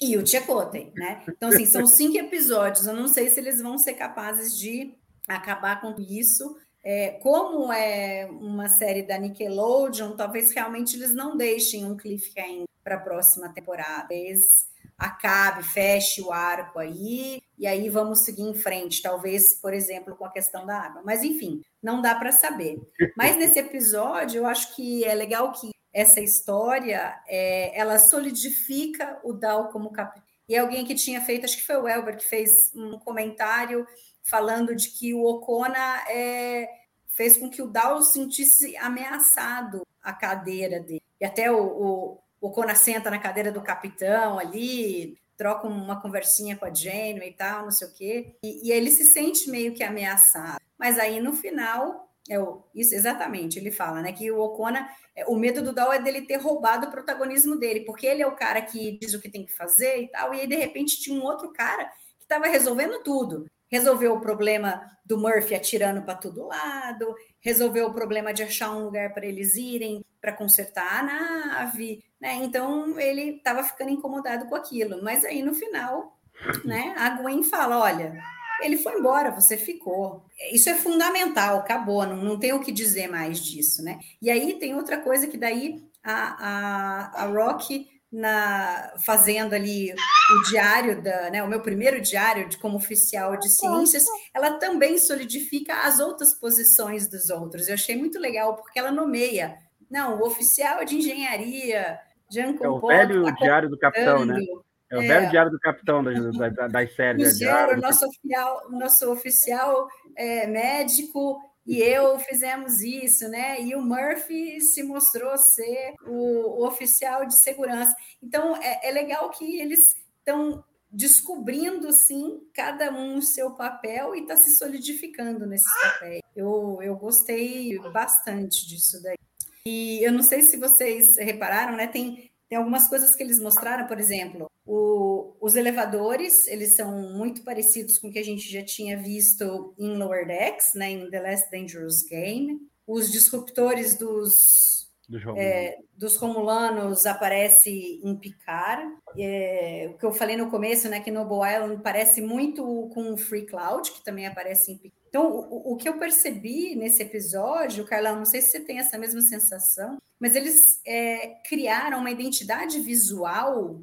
E o Tchekotay, né? Então, assim, são <laughs> cinco episódios. Eu não sei se eles vão ser capazes de acabar com isso. É, como é uma série da Nickelodeon, talvez realmente eles não deixem um cliffhanger para a próxima temporada. Talvez acabe, feche o arco aí, e aí vamos seguir em frente, talvez, por exemplo, com a questão da água. Mas, enfim, não dá para saber. Mas nesse episódio, eu acho que é legal que essa história, é, ela solidifica o Dal como capitão. E alguém que tinha feito, acho que foi o Elber, que fez um comentário falando de que o Ocona é, fez com que o Dal sentisse ameaçado a cadeira dele. E até o, o o Conan senta na cadeira do capitão ali, troca uma conversinha com a Jane e tal, não sei o quê, e, e ele se sente meio que ameaçado. Mas aí no final, é o, isso exatamente, ele fala, né, que o Ocona, é, o medo do Dal é dele ter roubado o protagonismo dele, porque ele é o cara que diz o que tem que fazer e tal, e aí de repente tinha um outro cara que estava resolvendo tudo resolveu o problema do Murphy atirando para todo lado, resolveu o problema de achar um lugar para eles irem para consertar a nave, né? Então ele estava ficando incomodado com aquilo. Mas aí no final, né, a Gwen fala: olha, ele foi embora, você ficou. Isso é fundamental, acabou, não, não tem o que dizer mais disso, né? E aí tem outra coisa que daí a, a, a Rock na fazendo ali o diário da, né, o meu primeiro diário de como oficial de ciências, ela também solidifica as outras posições dos outros. Eu achei muito legal porque ela nomeia, não, o oficial de engenharia, Jean É o velho tá diário do capitão, né? É o é, velho diário do capitão das, das, das <laughs> séries. O nosso oficial, nosso oficial é, médico e eu fizemos isso, né? E o Murphy se mostrou ser o, o oficial de segurança. Então é, é legal que eles estão descobrindo sim cada um o seu papel e está se solidificando nesses papéis. Eu, eu gostei bastante disso daí. E eu não sei se vocês repararam, né? Tem tem algumas coisas que eles mostraram, por exemplo, o, os elevadores, eles são muito parecidos com o que a gente já tinha visto em Lower Decks, né, em The Last Dangerous Game. Os disruptores dos, dos, é, dos Romulanos aparece em Picard. É, o que eu falei no começo, né, que Noble Island parece muito com o Free Cloud, que também aparece em Picard. Então, o, o, que eu percebi nesse episódio, Carlão, não sei se você tem essa mesma sensação, mas eles é, criaram uma identidade visual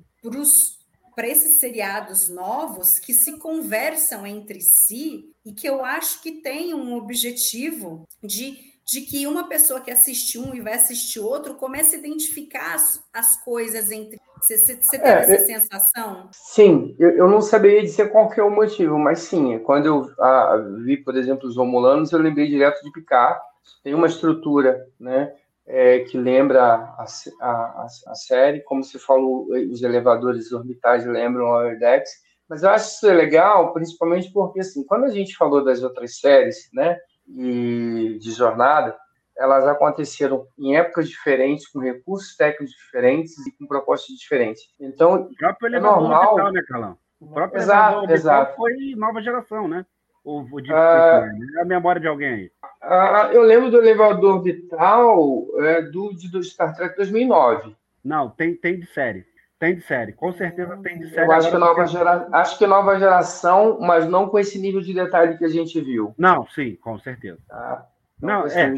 para esses seriados novos que se conversam entre si e que eu acho que tem um objetivo de, de que uma pessoa que assiste um e vai assistir outro comece a identificar as, as coisas entre você, você, você teve é, essa sensação? Sim, eu, eu, não saberia dizer qual que é o motivo, mas sim, quando eu a, vi, por exemplo, os Romulanos, eu lembrei direto de Picard. Tem uma estrutura, né, é, que lembra a, a, a, série, como você falou, os elevadores orbitais lembram a Decks, mas eu acho isso legal, principalmente porque, assim, quando a gente falou das outras séries, né, e de jornada, elas aconteceram em épocas diferentes, com recursos técnicos diferentes e com propostas diferentes. Então, o próprio é normal... orbital, né, Calão? O próprio exato, elevador exato. foi nova geração, né? O, o ah, é a memória de alguém aí. Ah, eu lembro do elevador vital é, do, de, do Star Trek 2009. Não, tem, tem de série. Tem de série, com certeza tem de série. Eu acho que, nova gera... acho que nova geração, mas não com esse nível de detalhe que a gente viu. Não, sim, com certeza. Tá. Não, é.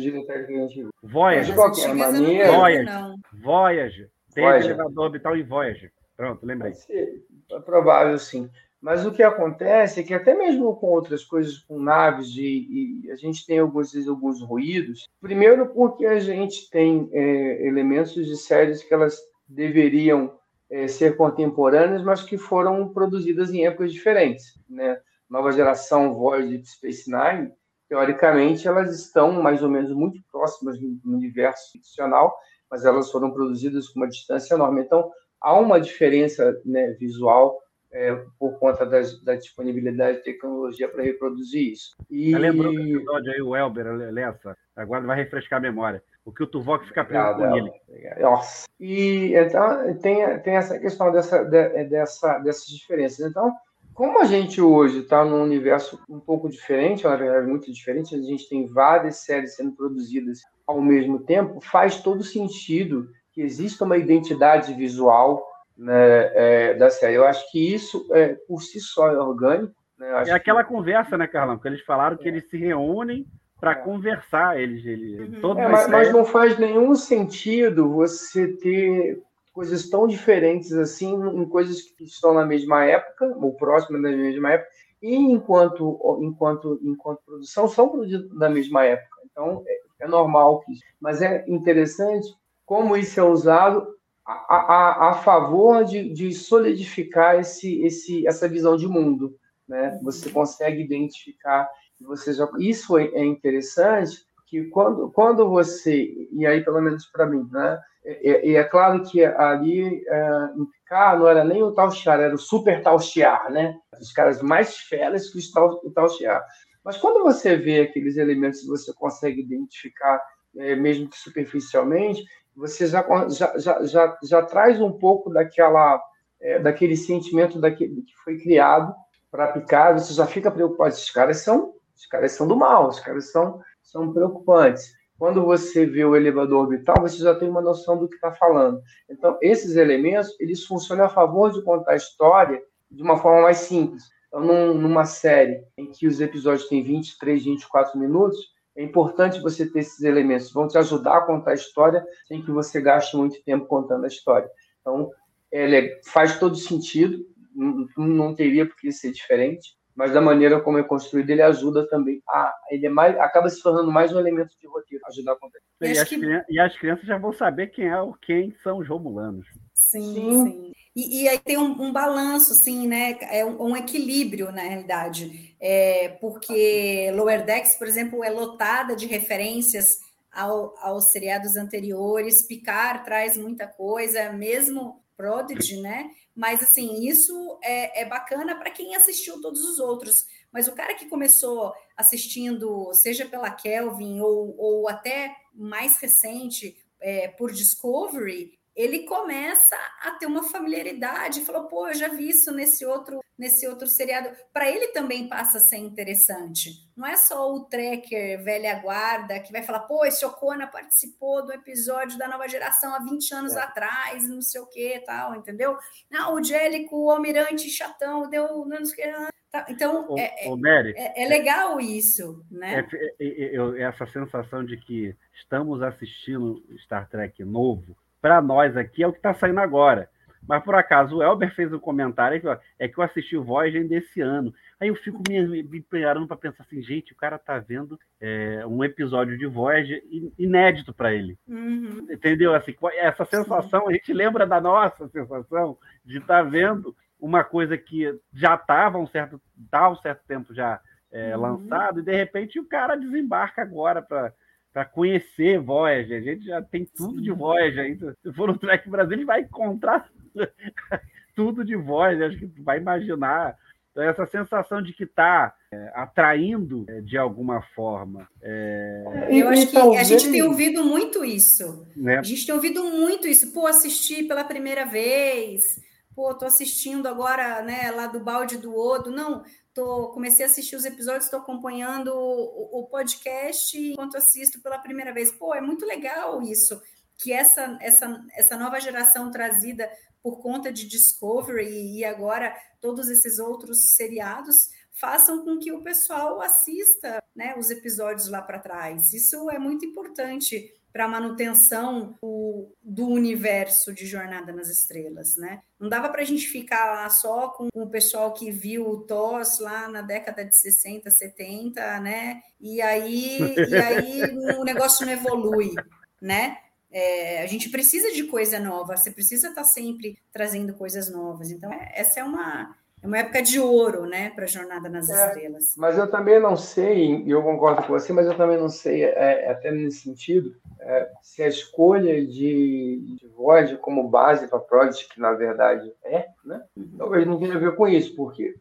Voyager. De qualquer maneira. Voyager. Voyager. Tem Voyager. elevador orbital em Voyager. Pronto, lembrei. É provável, sim. Mas o que acontece é que até mesmo com outras coisas, com naves, de, a gente tem alguns, alguns ruídos. Primeiro porque a gente tem é, elementos de séries que elas deveriam é, ser contemporâneas, mas que foram produzidas em épocas diferentes. Né? Nova geração Voyager de Space Nine teoricamente, elas estão mais ou menos muito próximas no universo ficcional, mas elas foram produzidas com uma distância enorme. Então, há uma diferença né, visual é, por conta das, da disponibilidade de tecnologia para reproduzir isso. E... lembrou do episódio aí, o Elber Lessa, agora vai refrescar a memória. O que o Tuvok fica preso com ele. Nossa. E então tem, tem essa questão dessa, de, dessa, dessas diferenças. Então, como a gente hoje está num universo um pouco diferente, na verdade muito diferente, a gente tem várias séries sendo produzidas ao mesmo tempo, faz todo sentido que exista uma identidade visual né, é, da série. Eu acho que isso, é, por si só, é orgânico. Né? É aquela que... conversa, né, Carlão? Que eles falaram que eles se reúnem para é. conversar, eles, eles uhum. é, mas, mas, não faz nenhum sentido você ter coisas tão diferentes assim em coisas que estão na mesma época ou próximas da mesma época e enquanto enquanto enquanto produção são na mesma época. Então é, é normal que mas é interessante como isso é usado a, a, a favor de, de solidificar esse, esse, essa visão de mundo né? Você consegue identificar você já isso é interessante que quando, quando você, e aí pelo menos para mim, né, e é, é, é, claro que ali é, em Picard não era nem o Tauchiar, era o Super Tauchiar, né? Os caras mais feras que o Tauchiar. Mas quando você vê aqueles elementos você consegue identificar, é, mesmo que superficialmente, você já, já, já, já, já traz um pouco daquela, é, daquele sentimento daquele, que foi criado para Picard, você já fica preocupado. Esses caras são, os caras são do mal, os caras são são preocupantes. Quando você vê o elevador orbital, você já tem uma noção do que está falando. Então, esses elementos, eles funcionam a favor de contar a história de uma forma mais simples. Então, num, numa série em que os episódios têm 23, 24 minutos, é importante você ter esses elementos, vão te ajudar a contar a história sem que você gaste muito tempo contando a história. Então, ele faz todo sentido, não, não teria por que ser diferente mas da maneira como é construído, ele ajuda também a. Ele é mais, acaba se tornando mais um elemento de roteiro, ajudar a contar. E, e, as, que... e as crianças já vão saber quem é o quem são os romulanos. Sim, sim. sim. E, e, aí tem um, um, balanço, assim, né? É um, um equilíbrio, na realidade. É, porque Lower Decks, por exemplo, é lotada de referências ao, aos seriados anteriores. Picard traz muita coisa, mesmo Prodigy, né? Mas assim, isso é, é bacana para quem assistiu todos os outros. Mas o cara que começou assistindo, seja pela Kelvin ou, ou até mais recente, é, por Discovery, ele começa a ter uma familiaridade, falou, pô, eu já vi isso nesse outro, nesse outro seriado. Para ele também passa a ser interessante. Não é só o tracker velha guarda que vai falar, pô, esse Ocona participou do episódio da nova geração há 20 anos é. atrás, não sei o que tal, entendeu? Não, o Jélico, o almirante chatão, deu não sei o que. Tá, então, o, é, o Mary, é, é, legal isso, né? É, é, essa sensação de que estamos assistindo Star Trek novo, para nós aqui é o que está saindo agora. Mas por acaso o Elber fez um comentário que é que eu assisti o Voyager desse ano. Aí eu fico me, me preparando para pensar assim, gente, o cara tá vendo é, um episódio de Voyager inédito para ele. Uhum. Entendeu? Assim, essa sensação, Sim. a gente lembra da nossa sensação de estar tá vendo uma coisa que já estava um certo, tá um certo tempo já é, uhum. lançado, e de repente o cara desembarca agora para para conhecer Voyager. A gente já tem tudo Sim. de Voyager ainda. Se for no Trek Brasil, ele vai encontrar <laughs> tudo de Voyager. Acho que vai imaginar. Então, essa sensação de que está é, atraindo é, de alguma forma. É... Eu acho que a gente tem ouvido muito isso. Né? A gente tem ouvido muito isso. Pô, assistir pela primeira vez. Pô, tô assistindo agora, né, lá do balde do Odo. Não, tô, comecei a assistir os episódios, estou acompanhando o, o, podcast enquanto assisto pela primeira vez. Pô, é muito legal isso, que essa, essa, essa nova geração trazida por conta de Discovery e agora todos esses outros seriados façam com que o pessoal assista né, os episódios lá para trás. Isso é muito importante para a manutenção do, do, universo de Jornada nas Estrelas, né? Não dava para a gente ficar lá só com o pessoal que viu o TOS lá na década de 60, 70, né? E aí, e aí <laughs> o negócio não evolui, né? É, a gente precisa de coisa nova, você precisa estar tá sempre trazendo coisas novas. Então, é, essa é uma, é uma época de ouro, né, para a Jornada nas é, Estrelas. Mas eu também não sei, e eu concordo com você, mas eu também não sei, é, é até nesse sentido, é, se a escolha de, de voz como base para Project, que na verdade é, né, uhum. talvez não tenha a ver com isso, porque,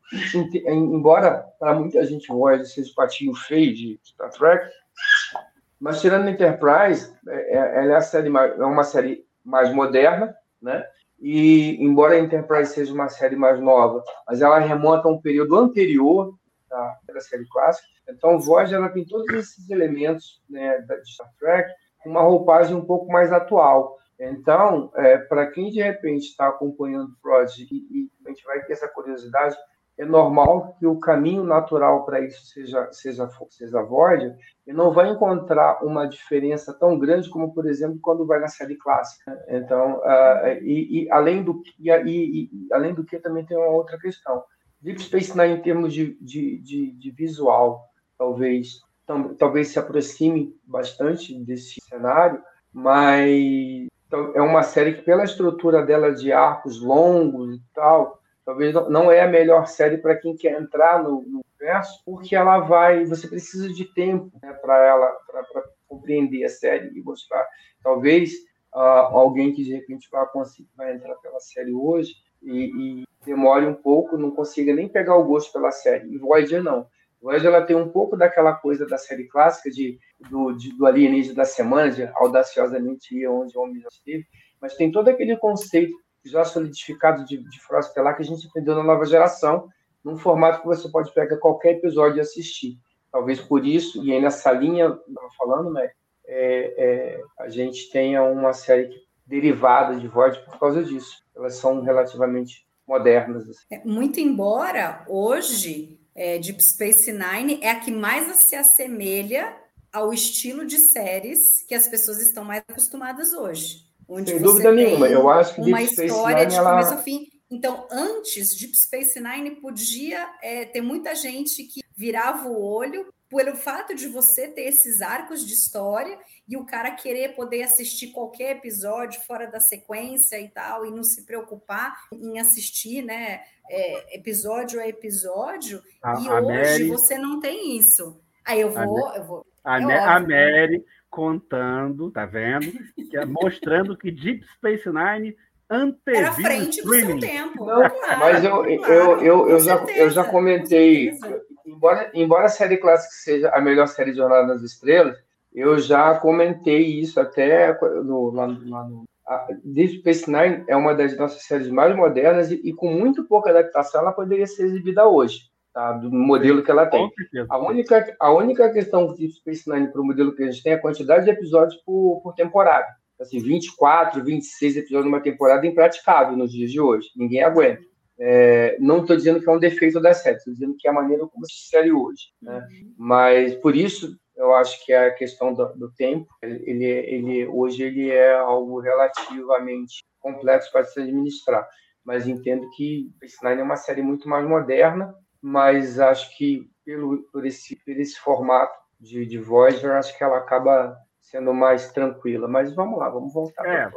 embora para muita gente voz seja o patinho feio de Star Trek, Mas tirando Enterprise, é, é, ela é, é uma série mais moderna, né? E embora a Enterprise seja uma série mais nova, mas ela remonta a um período anterior da, da série clássica. Então, Voyager ela tem todos esses elementos né, de Star Trek uma roupagem um pouco mais atual. Então, é, para quem de repente está acompanhando o Prodigy e, e, a gente vai ter essa curiosidade, é normal que o caminho natural para isso seja, seja, seja Voyager, e não vai encontrar uma diferença tão grande como, por exemplo, quando vai na série clássica. Então, uh, e, e, além do e, e, além do que também tem uma outra questão. Deep Space Nine, em termos de, de, de, de visual, talvez tam, talvez se aproxime bastante desse cenário, mas é uma série que, pela estrutura dela de arcos longos e tal, talvez não é a melhor série para quem quer entrar no, no, universo, porque ela vai, você precisa de tempo né, para ela, para compreender a série e mostrar. Talvez uh, alguém que de repente vai conseguir vai entrar pela série hoje e, e, demore um pouco, não consiga nem pegar o gosto pela série. E Voyager não. Voyager ela tem um pouco daquela coisa da série clássica de do, de, do alienígena da semana, de audaciosamente ir onde o homem já esteve, mas tem todo aquele conceito já solidificado de, de Frost lá que a gente aprendeu na nova geração, num formato que você pode pegar qualquer episódio e assistir. Talvez por isso, e aí nessa linha, estava falando, né, é, é, a gente tenha uma série derivada de Void por causa disso. Elas são relativamente modernas. Assim. É, muito embora hoje é, Deep Space Nine é a que mais se assemelha ao estilo de séries que as pessoas estão mais acostumadas hoje. Onde Sem dúvida nenhuma, eu acho que uma Deep história Nine, de ela... começo ao fim. Então, antes, Deep Space Nine podia é, ter muita gente que virava o olho pelo fato de você ter esses arcos de história e o cara querer poder assistir qualquer episódio fora da sequência e tal, e não se preocupar em assistir, né, é, episódio a episódio. A, e a hoje Mary... você não tem isso. Aí eu vou, a, eu vou. A, é a Mary contando, tá vendo? Que é mostrando que Deep Space Nine anteviu Era frente do seu tempo. Não, claro, mas eu, claro, eu, eu, eu, já, eu já comentei, embora, embora a série clássica seja a melhor série de Jornada das Estrelas, eu já comentei isso até no, lá, lá no. A Deep Space Nine é uma das nossas séries mais modernas e, e com muito pouca adaptação ela poderia ser exibida hoje tá? do modelo que ela tem. A única, a única questão de Space Nine para o modelo que a gente tem é a quantidade de episódios por, por temporada. Assim, 24, 26 episódios numa temporada é impraticável nos dias de hoje. Ninguém aguenta. É, não estou dizendo que é um defeito da série, estou dizendo que é a maneira como se série hoje. Né? Uhum. Mas por isso eu acho que a questão do, do, tempo, ele, ele hoje ele é algo relativamente complexo para se administrar. Mas entendo que Space Nine é uma série muito mais moderna mas acho que pelo, por, esse, por esse formato de, de Voyager, acho que ela acaba sendo mais tranquila. Mas vamos lá, vamos voltar. É,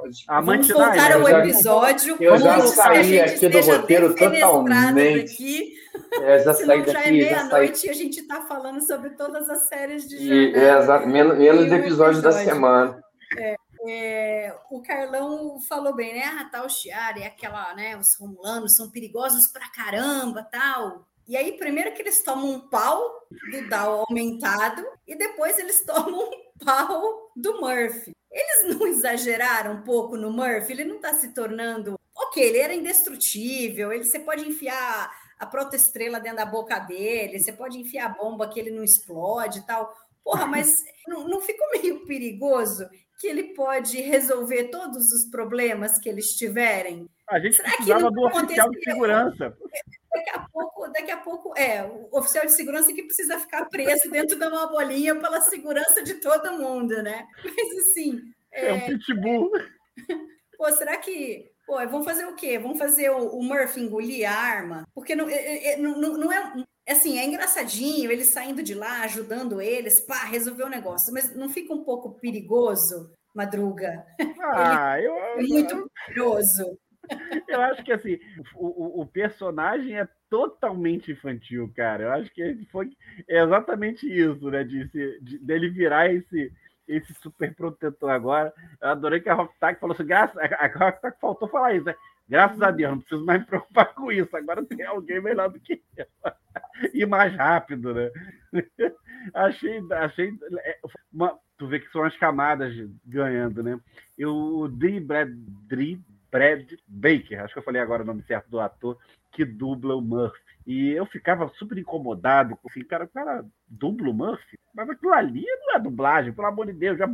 vamos voltar ao episódio. Eu já, eu já saí aqui do roteiro totalmente. Aqui. É, já saí daqui. Já é meia-noite e a gente está falando sobre todas as séries de e, é, menos, menos episódios da semana. É, é, o Carlão falou bem, né? Ah, tal tá, é aquela, né? Os romulanos são perigosos pra caramba, tal. E aí, primeiro que eles tomam um pau do Dow aumentado e depois eles <laughs> tomam um pau do Murphy. Eles não <laughs> exageraram um pouco no Murphy? Ele não está se tornando. Ok, ele era indestrutível, ele, você pode enfiar a protoestrela dentro da boca dele, você pode enfiar a bomba que ele não explode e tal. Porra, mas <laughs> não, não ficou meio perigoso que ele pode resolver todos os problemas que eles tiverem? A gente Será precisava do oficial de segurança. Daqui a pouco, daqui a pouco, é, o oficial de segurança que precisa ficar preso dentro de uma bolinha pela segurança de todo mundo, né? Mas assim. É, é um pitbull. Pô, será que. Pô, vão fazer o quê? Vão fazer o, o Murphy engolir a arma? Porque não, é, é não, não é. Assim, é engraçadinho eles saindo de lá, ajudando eles, pá, resolver o negócio, mas não fica um pouco perigoso, Madruga? Ah, eu. É muito perigoso. Eu acho que assim, o, o, personagem é totalmente infantil, cara. Eu acho que foi exatamente isso, né? De, de, dele virar esse, esse super protetor agora. Eu adorei que a Rocktack falou assim: graças, a Rocktack faltou falar isso, né? Graças a Deus, não preciso mais me preocupar com isso. Agora tem alguém melhor do que eu. <laughs> E mais rápido, né? <laughs> achei, achei é, uma, tu vê que são as camadas ganhando, né? E o Dee Brad, Brad Baker, acho que eu falei agora o nome certo do ator, que dubla o Murphy. E eu ficava super incomodado, assim, cara, o cara dubla o Murphy? Mas aquilo ali não é dublagem, pelo amor de Deus, já.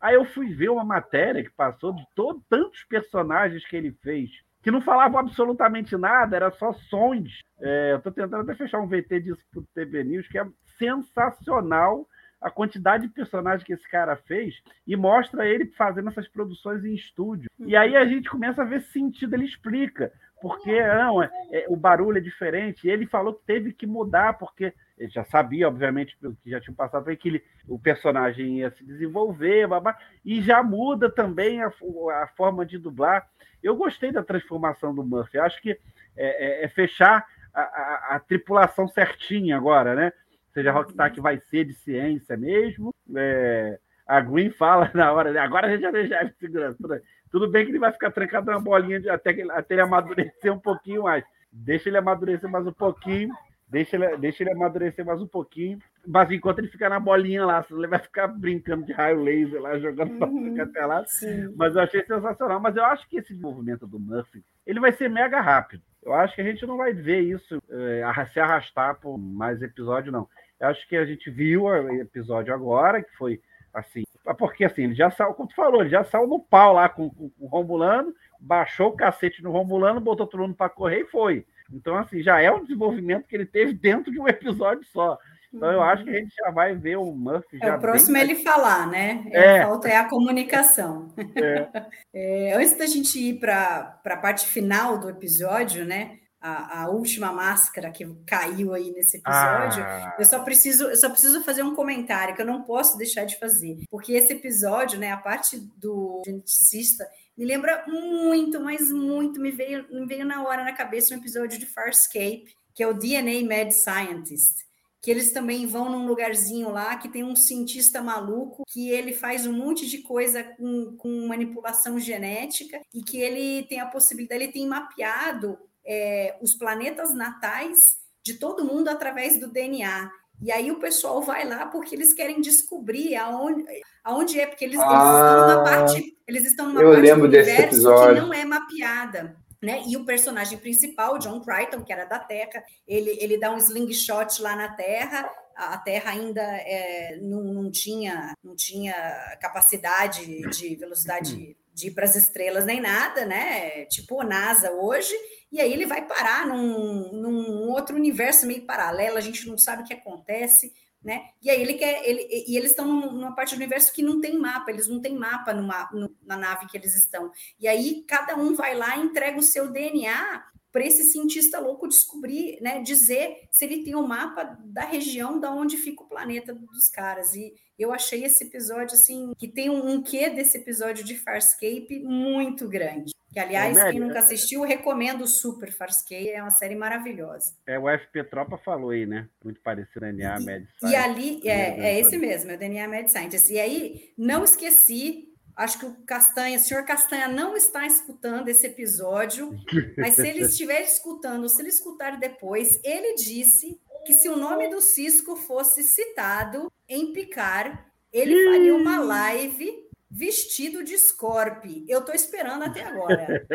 Aí eu fui ver uma matéria que passou de todo, tantos personagens que ele fez, que não falavam absolutamente nada, era só sons. É, eu estou tentando até fechar um VT disso pro TV News, que é sensacional a quantidade de personagens que esse cara fez e mostra ele fazendo essas produções em estúdio. E aí a gente começa a ver sentido, ele explica. Porque não, é, é, o barulho é diferente. E ele falou que teve que mudar, porque ele já sabia, obviamente, que já tinha passado, que ele, o personagem ia se desenvolver, babá, e já muda também a, a, forma de dublar. Eu gostei da transformação do Murphy. Acho que é, é, é fechar a, a, a, tripulação certinha agora, né? Seja Rockstar vai ser de ciência mesmo. É, a Green fala <laughs> na hora, agora a gente já deixa ele segurança. Tudo bem que ele vai ficar trancado na bolinha de, até, que, até ele amadurecer um pouquinho mais. Deixa ele amadurecer mais um pouquinho. Deixa ele, deixa ele amadurecer mais um pouquinho. Mas enquanto ele ficar na bolinha lá, ele vai ficar brincando de raio laser lá, jogando uhum, até lá. Sim. Mas eu achei sensacional. Mas eu acho que esse movimento do Murphy ele vai ser mega rápido. Eu acho que a gente não vai ver isso é, se arrastar por mais episódio, não. Acho que a gente viu o episódio agora, que foi assim. Porque assim, ele já saiu, como tu falou, ele já saiu no pau lá com, com, com o Romulano, baixou o cacete no Romulano, botou todo mundo para correr e foi. Então, assim, já é um desenvolvimento que ele teve dentro de um episódio só. Então, eu acho que a gente já vai ver o Murphy. É, o próximo é ele falar, né? É. A falta é a comunicação. É. <laughs> é, antes da gente ir para a parte final do episódio, né? A, a, última máscara que caiu aí nesse episódio, ah. eu só preciso eu só preciso fazer um comentário que eu não posso deixar de fazer, porque esse episódio, né, a parte do geneticista me lembra muito, mas muito me veio me veio na hora na cabeça um episódio de Farscape, que é o DNA Mad Scientist que eles também vão num lugarzinho lá que tem um cientista maluco que ele faz um monte de coisa com, com manipulação genética e que ele tem a possibilidade, ele tem mapeado é, os planetas natais de todo mundo através do DNA. E aí o pessoal vai lá porque eles querem descobrir aonde, aonde é, porque eles, ah, eles estão numa parte, eles estão numa parte do universo que não é mapeada. Né? E o personagem principal, John Crichton, que era da Terra, ele, ele dá um slingshot lá na Terra. A Terra ainda é, não, não, tinha, não tinha capacidade de velocidade de ir para as estrelas nem nada, né? Tipo NASA hoje. E aí ele vai parar num, num outro universo meio paralelo, a gente não sabe o que acontece, né? E aí ele quer, ele, e eles estão numa parte do universo que não tem mapa, eles não têm mapa numa, na nave que eles estão. E aí cada um vai lá e entrega o seu DNA para esse cientista louco descobrir, né, dizer se ele tem o um mapa da região da onde fica o planeta dos caras. E eu achei esse episódio assim que tem um, um quê desse episódio de Farscape muito grande. Que, aliás, é, quem nunca assistiu, recomendo super Farscape, é uma série maravilhosa. É, o FP Tropa falou aí, né? Muito parecido com DNA Mad Scientist. E ali, é, é esse mesmo, é o DNA Mad Scientist. E aí, não esqueci, acho que o Castanha, o senhor Castanha não está escutando esse episódio, mas se ele <laughs> estiver escutando, se ele escutar depois, ele disse que se o nome do Cisco fosse citado em Picar, ele faria uma live vestido de Scorp. Eu estou esperando até agora.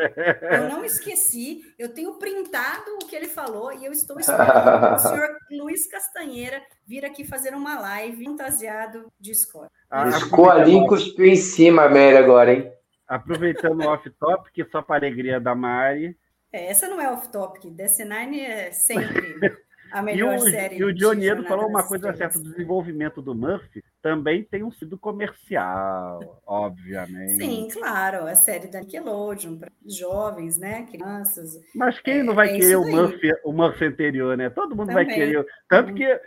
Eu não <laughs> esqueci, eu tenho printado o que ele falou e eu estou esperando o senhor <laughs> Luiz Castanheira vir aqui fazer uma live fantasiado de Scorp. Ah, Escolinho cuspiu em cima, Mary, agora, hein? Aproveitando o off-topic, só para alegria da Mari. É, essa não é off-topic, DC9 é sempre <laughs> a melhor e o, série. E o Johnny Edo falou uma coisa certa: o desenvolvimento do Murphy também tem um sido comercial, obviamente. Sim, claro, a série da Nickelodeon para jovens, né, crianças. Mas quem é, não vai é querer o Murphy, o Murphy anterior, né? Todo mundo também. vai querer. Tanto uhum. que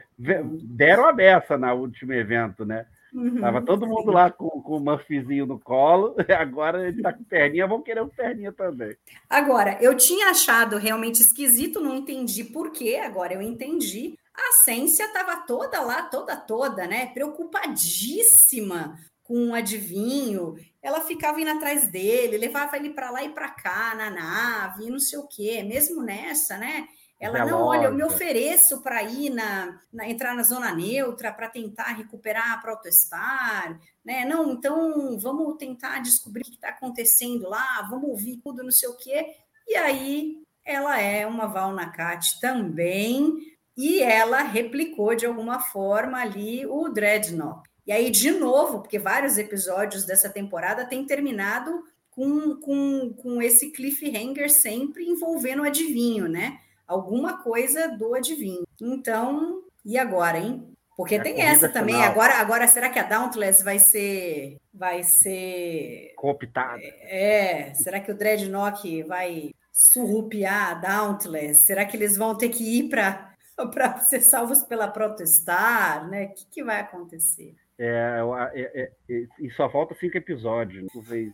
deram a beça no último evento, né? Uhum, Tava todo mundo lá com, com o Murphyzinho no colo, <laughs> agora ele tá com perninha, vão querer um perninha também. Agora, eu tinha achado realmente esquisito, não entendi por quê, agora eu entendi. A Cência estava toda lá, toda, toda, né? Preocupadíssima com o adivinho. Ela ficava indo atrás dele, levava ele para lá e para cá na nave, não sei o quê. Mesmo nessa, né? Ela, não, olha, eu me ofereço para ir na, na, entrar na zona neutra para tentar recuperar a protestar, né? Não, então vamos tentar descobrir o que está acontecendo lá, vamos ouvir tudo, não sei o quê. E aí ela é uma Valnacat também, e ela replicou de alguma forma ali o Dreadnought. E aí, de novo, porque vários episódios dessa temporada têm terminado com, com, com esse cliffhanger sempre envolvendo o adivinho, né? Alguma coisa do adivinho. Então, e agora, hein? Porque é tem essa também. Agora, agora, será que a Dauntless vai ser. Vai ser. Cooptada. É, será que o Dreadnought vai surrupiar a Dauntless? Será que eles vão ter que ir para <laughs> para ser salvos pela protestar, né? O que, que vai acontecer? É, é, é, é, e só falta cinco episódios. Né?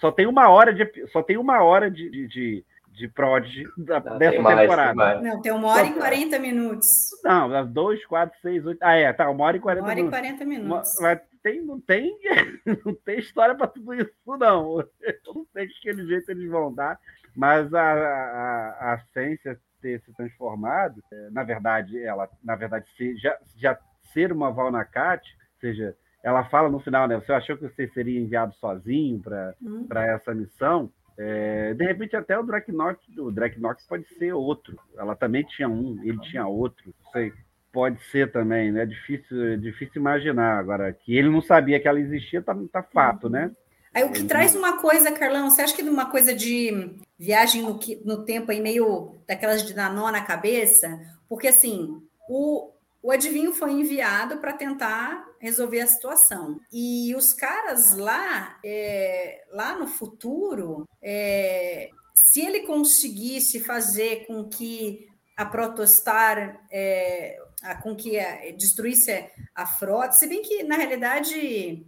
Só tem uma hora de, só tem uma hora de, de, de, de prod da, não, dessa mais, temporada. Tem não, tem uma hora e quarenta minutos. Não, dois, quatro, seis, oito. Ah, é, tá, uma hora e quarenta minutos. Uma hora e quarenta minutos. Mas tem, não, tem, <laughs> não tem história para tudo isso, não. <laughs> Eu não sei de que jeito eles vão dar, mas a, a, a Ciência ter se transformado, é, na verdade, ela, na verdade, se, já, já ser uma Valnacat, seja, ela fala no final, né? Você achou que você seria enviado sozinho para hum. essa missão? É, de repente até o Draknock, o Draknock pode ser outro. Ela também tinha um, ele tinha outro. Não sei. Pode ser também, né? Difícil, é difícil imaginar. Agora, que ele não sabia que ela existia, tá, tá fato, né? Aí o que ele... traz uma coisa, Carlão, você acha que uma coisa de viagem no, no tempo aí, meio daquelas de dar nó na cabeça? Porque assim, o, o adivinho foi enviado para tentar resolver a situação. E os caras lá, é, lá no futuro, é, se ele conseguisse fazer com que a Protostar, é, a, com que a, destruísse a frota, se bem que na realidade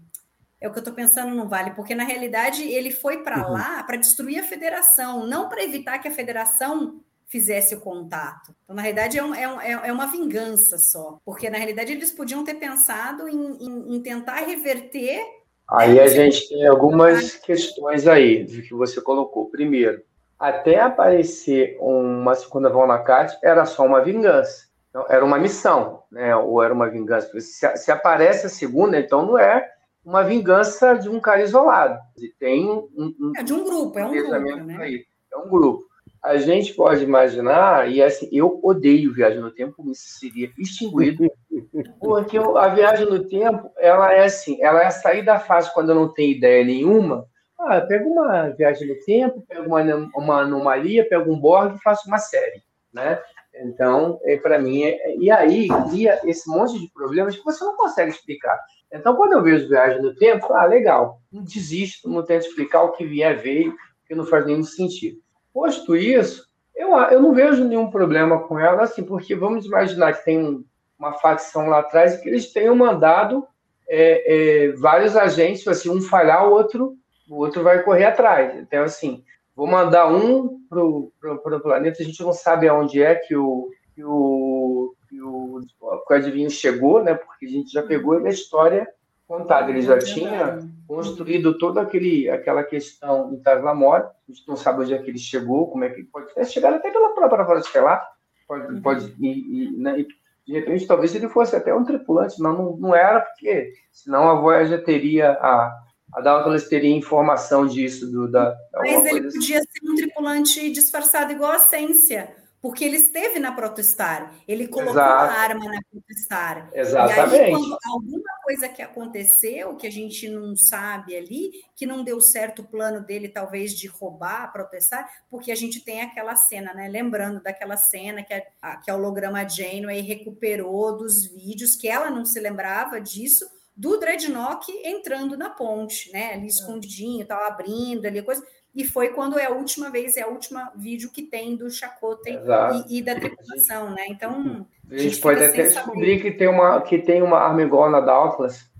é o que eu estou pensando no Vale, porque na realidade ele foi para uhum. lá para destruir a federação, não para evitar que a federação fizesse o contato. Então, na realidade, é, um, é, um, é, uma vingança só, porque na realidade eles podiam ter pensado em, em, em tentar reverter. Aí a gente tem algumas questões aí do que você colocou. Primeiro, até aparecer uma segunda Valnacate era só uma vingança. Então, era uma missão, né? Ou era uma vingança. Se, se aparece a segunda, então não é uma vingança de um cara isolado. Tem um, um é de um grupo, é um grupo, né? Aí. É um grupo a gente pode imaginar, e assim, eu odeio viagem no tempo, isso seria extinguido, <laughs> porque a viagem no tempo, ela é assim, ela é sair da fase quando eu não tenho ideia nenhuma, ah, pego uma viagem no tempo, pego uma, uma anomalia, pego um Borg e faço uma série, né? Então, é, para mim, é, e aí cria esse monte de problemas que você não consegue explicar. Então, quando eu vejo viagem no tempo, ah, legal, não desisto, não tento explicar o que vier veio, porque não faz nenhum sentido. Posto isso, eu, eu não vejo nenhum problema com ela, assim, porque vamos imaginar que tem uma facção lá atrás que eles tenham mandado é, é, vários agentes, assim, um falhar, o outro, o outro vai correr atrás. Então, assim, vou mandar um para o planeta, a gente não sabe aonde é que o, que o, que o, que o adivinho chegou, né? Porque a gente já pegou a história contado. Ele já tinha construído toda aquele, aquela questão do Taslamore. A gente não sabe onde é que ele chegou, como é que ele pode ter chegado até pela própria Frota Estelar. Pode, uhum. pode, e, e, né, e, de repente, talvez ele fosse até um tripulante. Não, não, não era, porque senão a Voyager teria, a, a Dauntless teria informação disso. Do, da, Mas ele podia assim. ser um tripulante disfarçado igual a Ciência porque ele esteve na Protostar, ele colocou Exato. a arma na Protostar. Exatamente. E aí, quando alguma coisa que aconteceu, que a gente não sabe ali, que não deu certo o plano dele, talvez, de roubar a Protostar, porque a gente tem aquela cena, né? Lembrando daquela cena que a, que a holograma Janeway recuperou dos vídeos, que ela não se lembrava disso, do Dreadnought entrando na ponte, né? Ali é. escondidinho, tal, abrindo ali, coisa e foi quando é a última vez, é a última vídeo que tem do Chakotay e, e, da tripulação, né? Então. A gente, pode até descobrir que tem, uma, que tem uma arma igual na Douglas,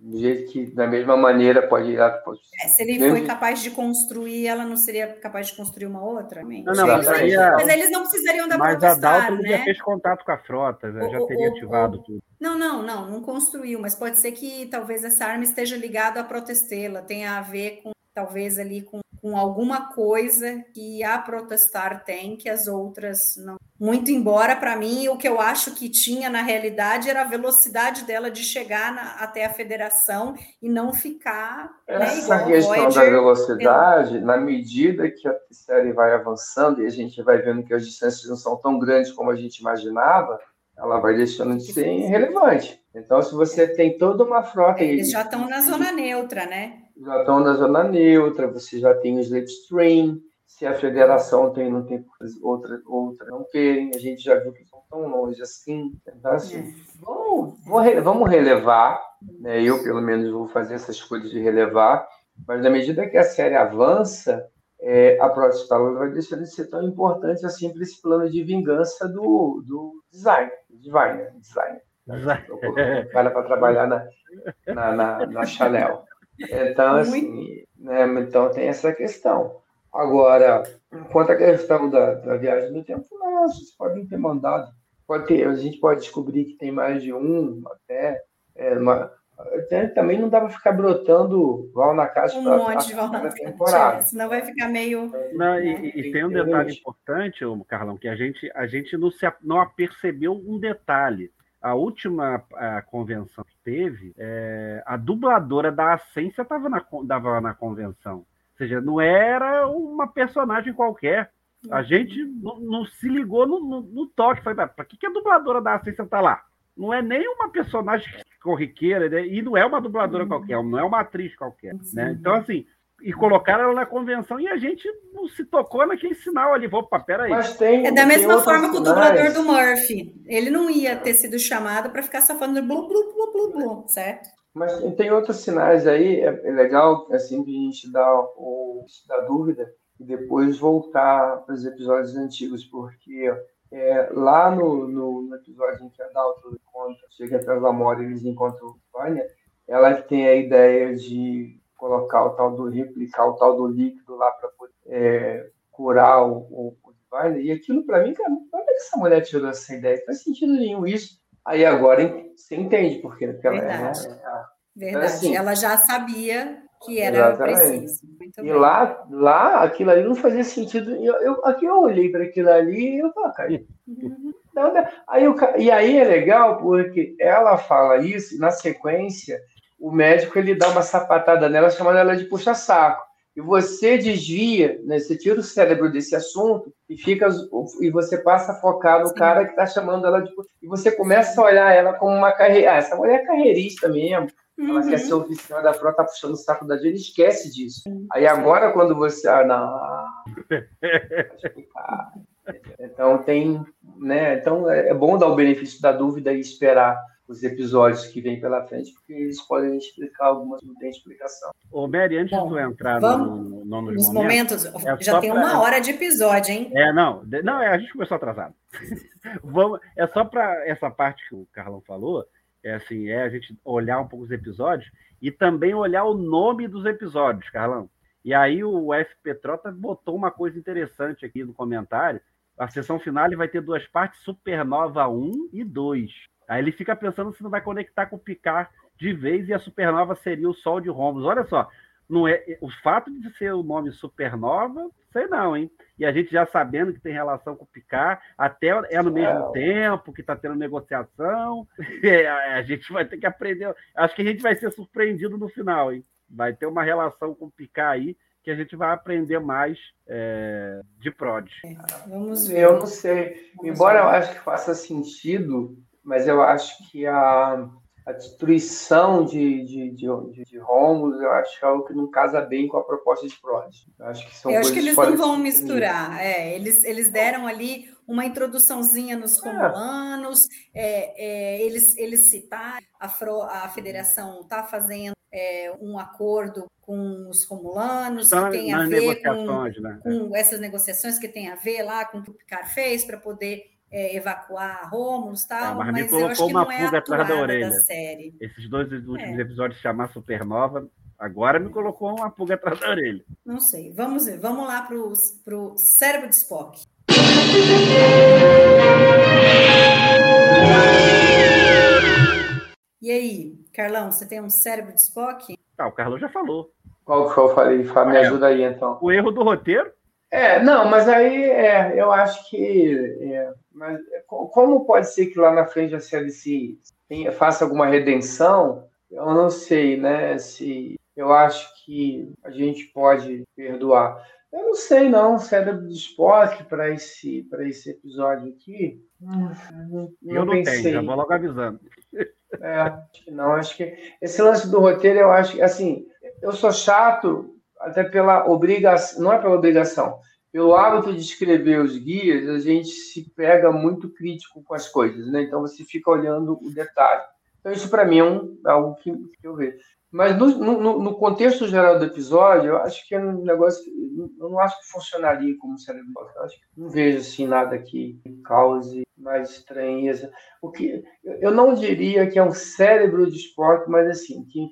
do jeito que, da mesma maneira, pode ir. Pode... É, se ele foi capaz de construir, ela não seria capaz de construir uma outra? Não, não, mas, aí, mas eles não precisariam da Mas a Dalton né? já fez contato com a frota, já, o, já teria o, ativado o, tudo. Não, não, não, não construiu, mas pode ser que talvez essa arma esteja ligada à Protestela, tenha a ver com talvez ali com, com alguma coisa que a protestar tem que as outras não. Muito embora, para mim, o que eu acho que tinha na realidade era a velocidade dela de chegar na, até a federação e não ficar. Né, Essa né, questão Voyager, da velocidade, na medida que a série vai avançando e a gente vai vendo que as distâncias não são tão grandes como a gente imaginava, ela vai deixando de ser irrelevante. Então, se você tem toda uma frota. Eles já estão na zona neutra, né? Já estão na zona neutra, você já tem o slipstream, se a federação tem, não tem outra, outra não querem, a gente já viu que estão tão longe assim. Então, assim, é. vamos, vamos relevar, né? eu pelo menos vou fazer essas coisas de relevar, mas na medida que a série avança, é, a Protestant vai deixar de ser tão importante assim para esse plano de vingança do, do design, designer, designer. O cara para trabalhar na, na, na, na Chanel. Então, assim, né, então tem essa questão. Agora, quanto à questão da, da viagem no tempo, não, vocês podem ter mandado. Pode ter, a gente pode descobrir que tem mais de um, até. É, uma, também não dá para ficar brotando val na caixa um monte de val na temporada. <laughs> Senão vai ficar meio. Não, e, né? e, tem um detalhe importante, Carlão, que a gente, a gente não, se, não apercebeu um detalhe a última a convenção que teve, é, a dubladora da Ascência estava na, tava na convenção. Ou seja, não era uma personagem qualquer. A uhum. gente não, não se ligou no, no, no toque. Foi, para que, que a dubladora da Ascência está lá? Não é nem uma personagem corriqueira, né? e não é uma dubladora uhum. qualquer, não é uma atriz qualquer. Né? Então, assim, e colocaram ela na convenção e a gente não se tocou naquele sinal ali. Opa, peraí. Mas tem, é da mesma forma que o dublador do Murphy. Ele não ia ter sido chamado para ficar só falando blu, blu, blu, blu, blu, certo? Mas tem outros sinais aí, é, é legal assim, de a gente dar, o, dar dúvida e depois voltar para os episódios antigos, porque é, lá no, no, no, episódio em que a Dalton encontra, chega até a Amora e eles encontram o Vânia, ela tem a ideia de colocar o tal do replicar o tal do líquido lá para poder é, curar o, o, o Divine. E aquilo para mim, cara, onde é que essa mulher tirou essa ideia? Não faz sentido nenhum isso. Aí agora você entende por quê. Porque Verdade. Ela, é, é, Verdade. Então, assim, ela já sabia que era exatamente. preciso. Muito e lá, lá, aquilo ali não fazia sentido. Eu, eu, aqui eu olhei para aquilo ali e eu falei, cara, uhum. não, não. Aí, eu, e aí é legal porque ela fala isso, e na sequência o médico ele dá uma sapatada nela, chamando ela de puxa-saco. E você desvia, né, você tira o cérebro desse assunto e fica e você passa a focar no Sim. cara que está chamando ela de e você começa a olhar ela como uma carreira. Ah, essa mulher é carreirista mesmo. Uhum. Ela quer ser oficial da frota, tá puxando o saco da gente, esquece disso. Aí agora, quando você. Ah, não. <laughs> então tem. Né, então é bom dar o benefício da dúvida e esperar os episódios que vêm pela frente, porque eles podem explicar algumas não tem explicação. Ô, Mary, antes Bom, de tu entrar vamos, no, no, nos momentos, momentos é já tem pra... uma hora de episódio, hein? É, não, não, é, a gente começou atrasado. <laughs> vamos, é só para essa parte que o Carlão falou, é assim, é a gente olhar um pouco os episódios e também olhar o nome dos episódios, Carlão. E aí o FP Trota botou uma coisa interessante aqui no comentário. A sessão final vai ter duas partes, Supernova 1 e 2. Aí ele fica pensando se não vai conectar com o Picard de vez e a supernova seria o Sol de Romulus. Olha só, não é o fato de ser o nome supernova, sei não, hein? E a gente já sabendo que tem relação com o Picard, até é no mesmo tempo que está tendo negociação, <laughs> é, a gente vai ter que aprender. Acho que a gente vai ser surpreendido no final, hein? Vai ter uma relação com o Picard aí que a gente vai aprender mais é, de prod. É, vamos ver. Eu não sei. Vamos Embora ver. eu acho que faça sentido mas eu acho que a, a destruição de, de, de, de, de Romulus, eu acho que é algo que não casa bem com a proposta de Prod. Eu acho que são Eu acho que eles não vão misturar. É, eles, eles deram ali uma introduçãozinha nos é. Romulanos, é. É, eles, eles citaram, a, Fro, a federação está fazendo é, um acordo com os Romulanos, que tem a ver com, né? com essas negociações que tem a ver lá com o que o Picard fez para poder é, evacuar Romulus tal, ah, mas, mas me colocou uma é pulga atrás da orelha. Da Esses dois últimos é. episódios chamar Supernova, agora me colocou uma pulga atrás da orelha. Não sei. Vamos ver. Vamos lá para o cérebro de Spock. E aí, Carlão, você tem um cérebro de Spock? Ah, o Carlão já falou. Qual que eu falei? Fá, Me É. ajuda aí, então. O erro do roteiro? É, não, mas aí é, eu acho que. é, mas co- como pode ser que lá na frente a série se tenha- faça alguma redenção? Eu não sei, né? Se eu acho que a gente pode perdoar. Eu não sei, não. Cérebro de Spock para esse, para esse episódio aqui. hum, Não, Eu não pensei. tenho, já vou logo avisando. É, acho que não. Acho que esse lance do roteiro, eu acho que, assim, eu sou chato até pela obrigação, não é pela obrigação, pelo hábito de escrever os guias, a gente se pega muito crítico com as coisas, né? Então você fica olhando o detalhe. Então isso para mim é um, algo que, que eu vejo. Mas no, no, no contexto geral do episódio, eu acho que é um negócio, eu não acho que funcionaria como cérebro. Eu acho que não vejo assim nada que cause mais estranheza. O que eu- eu não diria que é um cérebro de esporte, mas assim, que,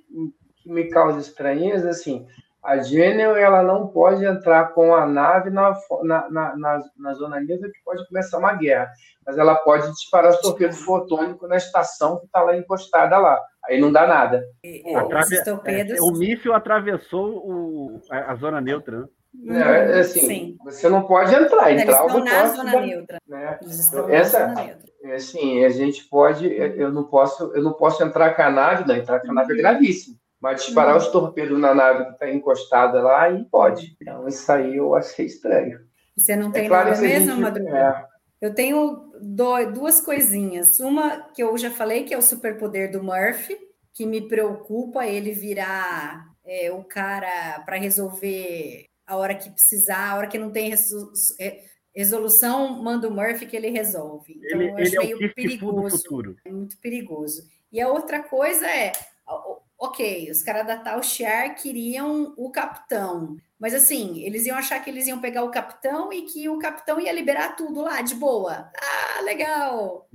que me causa estranheza, assim, a Genial, ela não pode entrar com a nave na, na, na, na, na zona livre que pode começar uma guerra, mas ela pode disparar os torpedos fotônicos na estação que está lá encostada lá. Aí não dá nada. É, Atrave- Esses torpedos. é, o míssil atravessou o- a, a zona neutra. né? Uhum, É, assim, Sim. você não pode entrar, Eles entrar estão o na zona da- neutra. né? Essa- na zona neutra. É assim, a gente pode, eu não posso, eu não posso entrar com a nave, não, entrar com a nave é gravíssimo. Mas disparar os torpedos na nave que está encostada lá, aí pode. Então, isso aí eu achei estranho. Você não tem é claro nada que a mesmo, gente, Madruga? é, Eu tenho do- duas coisinhas. Uma que eu já falei, que é o superpoder do Murphy, que me preocupa ele virar é, o cara para resolver a hora que precisar, a hora que não tem é, resolução, manda o Murphy que ele resolve. Então, Ele, eu acho é o meio do perigoso. futuro. É muito perigoso. E a outra coisa é, ok, os caras da Tal Shiar queriam o capitão, mas assim, eles iam achar que eles iam pegar o capitão e que o capitão ia liberar tudo lá de boa. Ah, legal!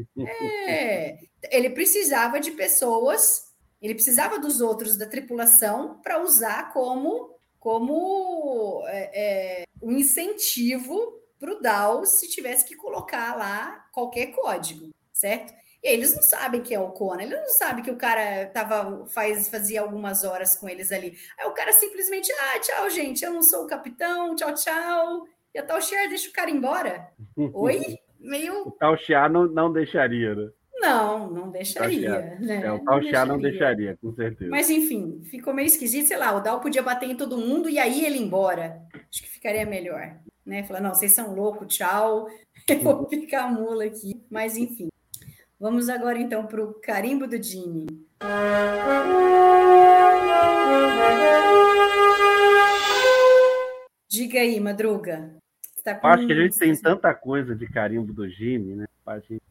É. Ele precisava de pessoas, ele precisava dos outros da tripulação para usar como como é, é, um incentivo para o DAO se tivesse que colocar lá qualquer código, certo? Eles não sabem que é o Conan, eles não sabem que o cara tava, faz, fazia algumas horas com eles ali. Aí o cara simplesmente, ah, tchau, gente, eu não sou o capitão, tchau, tchau. E a tal Cher deixa o cara embora. <laughs> Oi? Meio. O tal Chia não, não deixaria, né? Não, não deixaria. Né? É, o tal Chia não deixaria, com certeza. Mas enfim, ficou meio esquisito, sei lá, o Dal podia bater em todo mundo e aí ele embora. Acho que ficaria melhor. Né? Falar, não, vocês são loucos, tchau. <laughs> Eu vou <laughs> ficar a mula aqui. Mas enfim. Vamos agora então para o carimbo do Jimmy. Diga aí, Madruga. Tá com- acho que a gente tem tanta coisa de carimbo do Jimmy, né?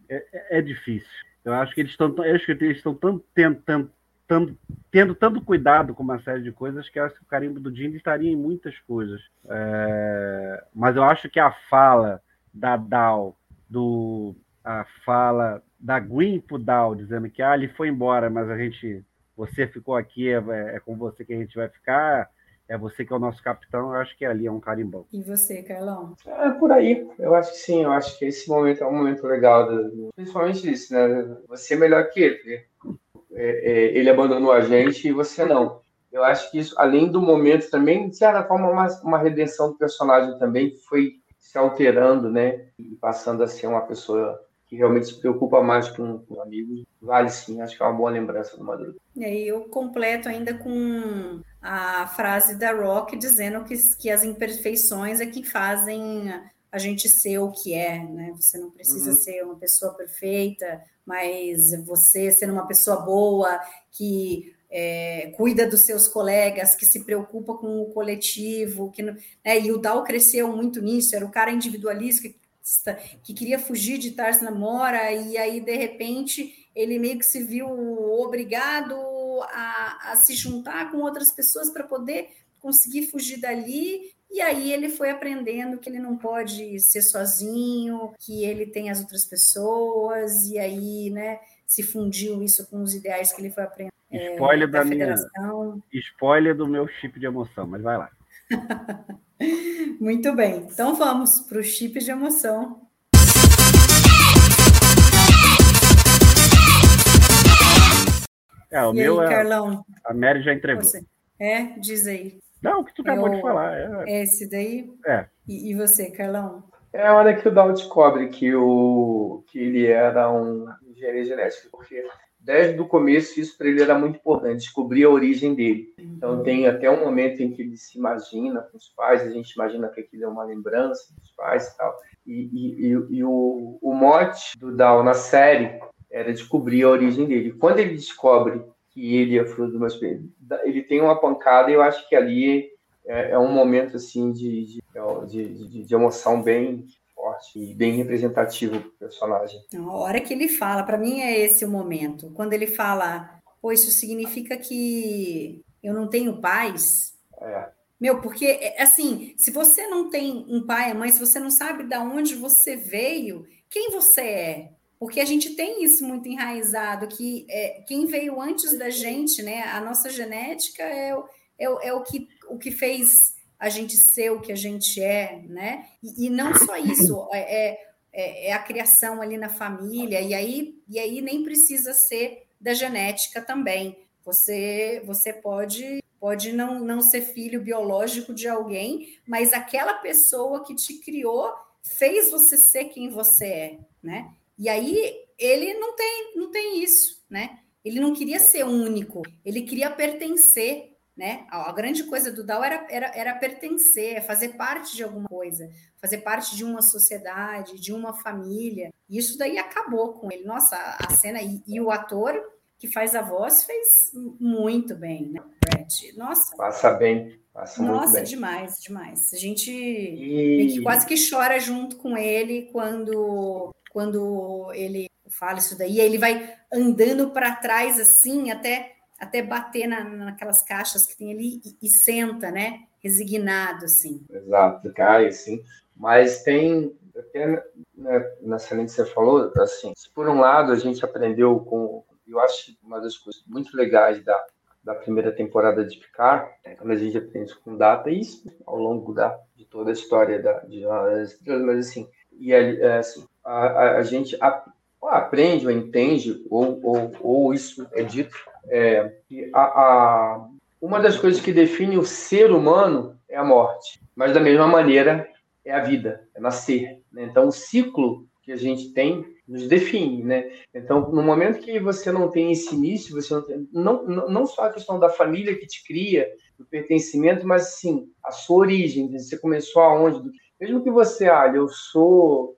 É, é- é difícil. Eu acho que eles estão, acho que eles estão tão, tentando, tão- tendo tanto cuidado com uma série de coisas que eu acho que o carimbo do Jimmy estaria em muitas coisas. É, mas eu acho que a fala da Dal, do a fala da Gwen pro Dal, dizendo que ah, ele foi embora, mas a gente, você ficou aqui, é, é com você que a gente vai ficar. É você que é o nosso capitão, eu acho que ali é um carimbão. E você, Carlão? É por aí. Eu acho que sim. Eu acho que esse momento é um momento legal. do- Principalmente isso, né? Você é melhor que ele. porque, é, é, ele abandonou a gente e você não. Eu acho que isso, além do momento também, de certa forma, uma, uma redenção do personagem também que foi se alterando, né? E passando a ser uma pessoa que realmente se preocupa mais com, com amigos. Vale sim. Acho que é uma boa lembrança do Madruga. E aí eu completo ainda com a frase da Rock dizendo que, que as imperfeições é que fazem a gente ser o que é, né? Você não precisa Uhum. ser uma pessoa perfeita, mas você sendo uma pessoa boa, que é, cuida dos seus colegas, que se preocupa com o coletivo, que, não- né? e o Dal cresceu muito nisso, era o cara individualista que queria fugir de Tars Namora, e aí, de repente, ele meio que se viu obrigado a, a se juntar com outras pessoas para poder conseguir fugir dali. E aí ele foi aprendendo que ele não pode ser sozinho, que ele tem as outras pessoas, e aí, né, se fundiu isso com os ideais que ele foi aprendendo Spoiler da da minha, federação. spoiler do meu chip de emoção, mas vai lá. <laughs> <laughs> Muito bem. Então vamos para o chip de emoção. É, o e meu aí, é. Carlão? A Mary já entregou. Você. É, diz aí. Não, o que tu acabou Eu- de falar. É, É esse daí? é. E, e você, Carlão? É a hora que o Dow descobre que, o, que ele era um engenheiro genético, porque desde o começo isso para ele era muito importante, descobrir a origem dele. Então tem até um momento em que ele se imagina com os pais, a gente imagina que aquilo é uma lembrança dos pais e tal. E, e, e- e o, o mote do Dow na série era descobrir a origem dele. Quando ele descobre que ele é fruto uma espécie, ele tem uma pancada e eu acho que ali é, é um momento assim de, de, de, de- de emoção bem forte e bem representativo para o personagem. A hora que ele fala, para mim é esse o momento. Quando ele fala, pô, isso significa que eu não tenho paz. É, Meu, porque é, assim, se você não tem um pai e mãe, se você não sabe de onde você veio, quem você é? Porque a gente tem isso muito enraizado, que é, quem veio antes da gente, né? A nossa genética é, é, é o, que, o que fez a gente ser o que a gente é, né? E, e não só isso, <clears throat> é, é- é, é a criação ali na família, e aí, e aí nem precisa ser da genética também. Você, você pode, pode não, não ser filho biológico de alguém, mas aquela pessoa que te criou fez você ser quem você é, né? E aí ele não tem, não tem isso, né? Ele não queria ser único, ele queria pertencer, né? A, a grande coisa do Dao era, era, era pertencer, é fazer parte de alguma coisa, fazer parte de uma sociedade, de uma família. E isso daí acabou com ele. Nossa, a, a cena e, e o ator que faz a voz fez muito bem, né? Brett? Nossa, passa bem, passa muito nossa, bem. demais, demais. A gente E, quase que chora junto com ele quando quando ele fala isso daí, aí ele vai andando para trás assim até até bater na, naquelas caixas que tem ali e, e senta, né? Resignado assim. Exato, cai, assim. Mas tem, até né, nessa linha que você falou, assim, por um lado a gente aprendeu com, eu acho uma das coisas muito legais da, da primeira temporada de Picard, é quando a gente aprende com data, e isso ao longo da, de toda a história da, de mas assim, e é, assim, a, a, a gente a- aprende ou entende, ou, ou, ou isso é dito, é, a, a, uma das coisas que define o ser humano é a morte, mas da mesma maneira é a vida, é nascer. né? Então, o ciclo que a gente tem nos define, né? Então, no momento que você não tem esse início, você não tem, não, não só a questão da família que te cria, do pertencimento, mas sim a sua origem, você começou aonde, mesmo que você, ah, eu sou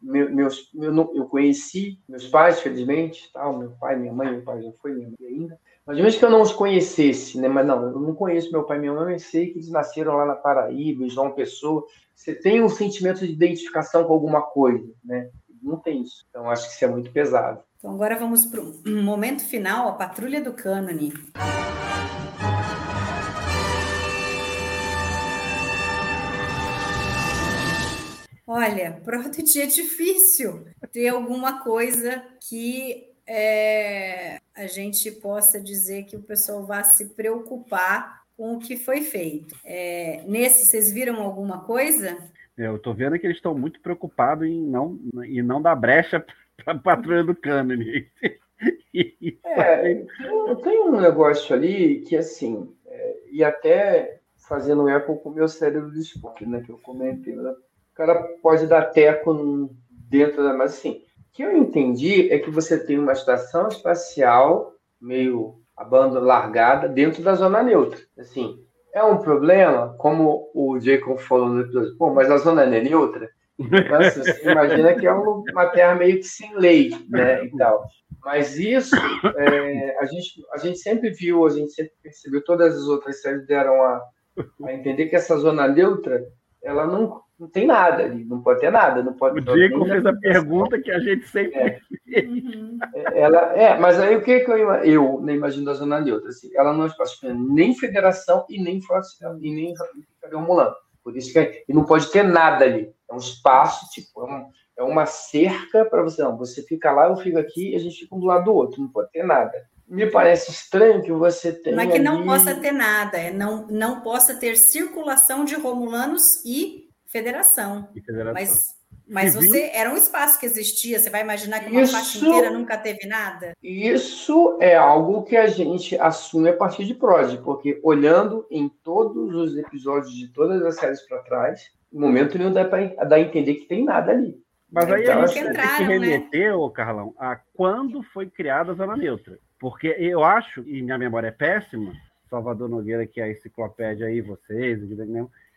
meus, eu, eu conheci meus pais, felizmente, tal, meu pai, minha mãe, meu pai já foi, minha mãe ainda. Mas mesmo que eu não os conhecesse, né? Mas não, eu não conheço meu pai e minha mãe, eu sei que eles nasceram lá na Paraíba, João Pessoa. Você tem um sentimento de identificação com alguma coisa, né? Não tem isso. Então acho que isso é muito pesado. Então agora vamos para o momento final, a patrulha do cânone. Olha, <laughs> Prodigy é difícil ter alguma coisa que é, a gente possa dizer que o pessoal vá se preocupar com o que foi feito. É, nesse, vocês viram alguma coisa? Eu tô vendo que eles estão muito preocupados em não, em não dar brecha <laughs> para a patrulha do cânone. <laughs> É, tem- um negócio ali que, assim, é, e até fazendo eco com o meu cérebro de Spock, né, que eu comentei, né? O cara pode dar teco dentro da... Mas, assim, o que eu entendi é que você tem uma estação espacial meio abandonada, largada, dentro da zona neutra. Assim, é um problema, como o Jacob falou no episódio, pô, mas a zona não é neutra? Mas você imagina que é um- uma terra meio que sem lei, né, e tal. Mas isso, é, a, gente, a gente sempre viu, a gente sempre percebeu, todas as outras séries deram a, a entender que essa zona neutra, ela não, não tem nada ali, não pode ter nada, não pode O Diego nem fez a pergunta que a gente sempre É. fez. Ela, é, mas aí o que, que eu, eu não imagino da zona neutra? Assim, ela não é espaço nem federação e nem Força- e nem Mulan. Por isso que é- e não pode ter nada ali. É um espaço, tipo, é, um- é uma cerca para você. Não, você fica lá, eu fico aqui e a gente fica um do lado do outro. Não pode ter nada. Me parece estranho que você tenha. Não é que não ali- possa ter nada, é não, não possa ter circulação de Romulanos e Federação. E federação. Mas Mas Civil? você era um espaço que existia. Você vai imaginar que uma Isso- faixa inteira nunca teve nada? Isso é algo que a gente assume a partir de Prod, porque olhando em todos os episódios de todas as séries para trás, no momento nenhum dá para entender que tem nada ali. Mas aí Então, a gente que tem que né? remeter, ô Carlão, a quando foi criada a Zona Neutra. Porque eu acho, e minha memória é péssima, Salvador Nogueira, que é a enciclopédia aí, vocês,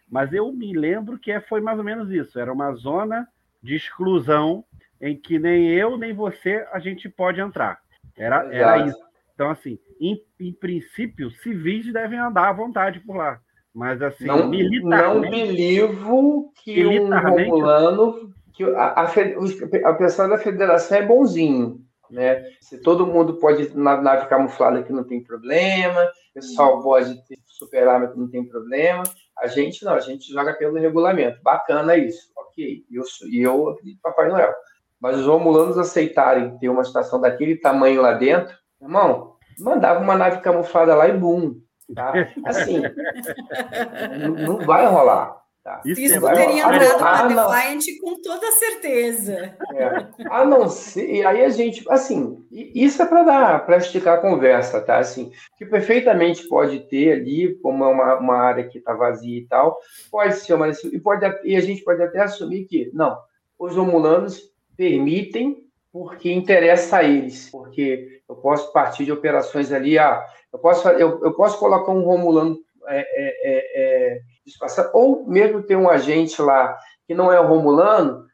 mas eu me lembro que é- foi mais ou menos isso. Era uma zona de exclusão em que nem eu nem você a gente pode entrar. Era, era isso. Então, assim, em, em princípio, civis devem andar à vontade por lá. Mas, assim, Não, não militarmente... belivo que um Militarmente- Romulano, que a, a, a pessoal da federação é bonzinho, né? Se todo mundo pode na nave camuflada que não tem problema, o pessoal pode ter super arma que não tem problema. A gente não, a gente joga pelo regulamento. Bacana isso, ok. E eu, e eu acredito Papai Noel. Mas os romulanos aceitarem ter uma estação daquele tamanho lá dentro, irmão, mandava uma nave camuflada lá e boom. Tá? Assim, <laughs> não vai rolar. Tá? Isso Isso teria Ah, para não. Defiant com toda certeza. É. A não ser, e aí a gente, assim, isso é para dar, para esticar a conversa, tá? Assim, que perfeitamente pode ter ali, como é uma, uma área que está vazia e tal, pode ser uma e pode e a gente pode até assumir que não, os romulanos permitem porque interessa a eles, porque eu posso partir de operações ali, ah, eu posso eu, eu posso colocar um romulano é, é, é, é, disfarçado, ou mesmo ter um agente lá que não é o romulano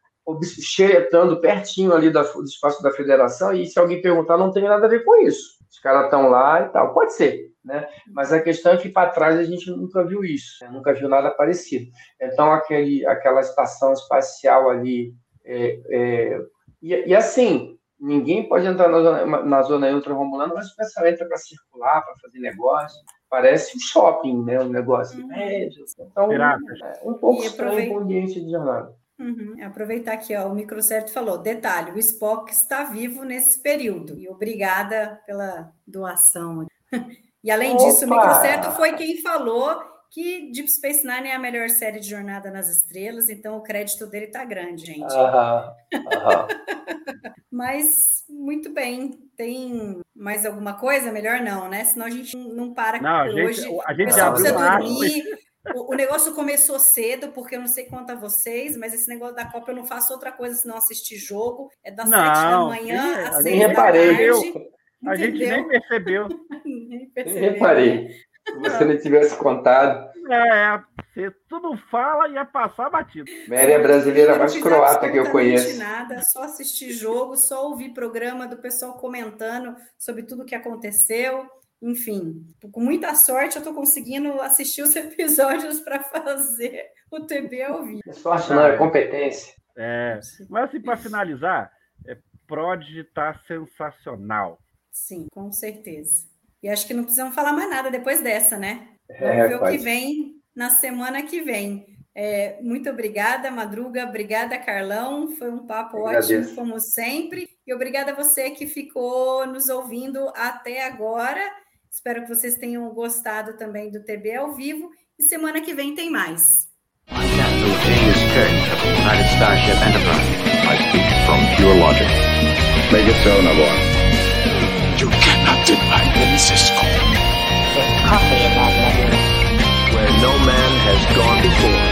xeretando pertinho ali do espaço da federação, e se alguém perguntar, não tem nada a ver com isso. Os caras estão lá e tal. Pode ser, né? Mas a questão é que para trás a gente nunca viu isso, né? nunca viu nada parecido. Então, aquele, aquela estação espacial ali. é, é, e, e assim, ninguém pode entrar na zona, na zona ultra-romulana, mas o pessoal entra para circular, para fazer negócio. Parece um shopping, né? Um negócio Uhum. médio. Então, é um pouco estranho o ambiente de jornada. Uhum. Aproveitar aqui, ó, o Microcerto falou: detalhe, o Spock está vivo nesse período. E obrigada pela doação. <laughs> E além disso, o Opa! Microcerto foi quem falou que Deep Space Nine é a melhor série de Jornada nas Estrelas, então o crédito dele tá grande, gente. Aham, aham. <laughs> Mas muito bem. Tem mais alguma coisa? Melhor não, né? Senão a gente não para Não, a por gente- hoje. a O gente pessoal abriu dormir. O, o negócio começou cedo, porque eu não sei quanto a vocês, mas esse negócio da Copa eu não faço outra coisa senão assistir jogo. É das Não, sete da manhã sim, às a seis Nem da reparei. tarde. A gente nem percebeu. <laughs> Nem Nem percebeu. reparei. Se você não tivesse contado, É, você tudo fala e ia passar batido. Mary é brasileira mais croata que eu conheço. nada, só assistir jogo, só ouvir programa do pessoal comentando sobre tudo que aconteceu. Enfim, com muita sorte eu estou conseguindo assistir os <laughs> episódios para fazer o TB ao vivo. É sorte não, é competência. É, mas assim, para finalizar, é, Prod tá sensacional. Sim, com certeza. E acho que não precisamos falar mais nada depois dessa, né? Vamos É, ver o que vem na semana que vem. É, muito obrigada, Madruga. Obrigada, Carlão. Foi um papo Eu ótimo, agradeço. como sempre. E obrigada a você que ficou nos ouvindo até agora. Espero que vocês tenham gostado também do TB ao vivo. E semana que vem tem mais. I'm Captain James Kirk of the United Starship Enterprise. I speak from pure logic. Make it so, Nabor. You cannot deny me, Cisco. coffee in that letter. Where no man has gone before.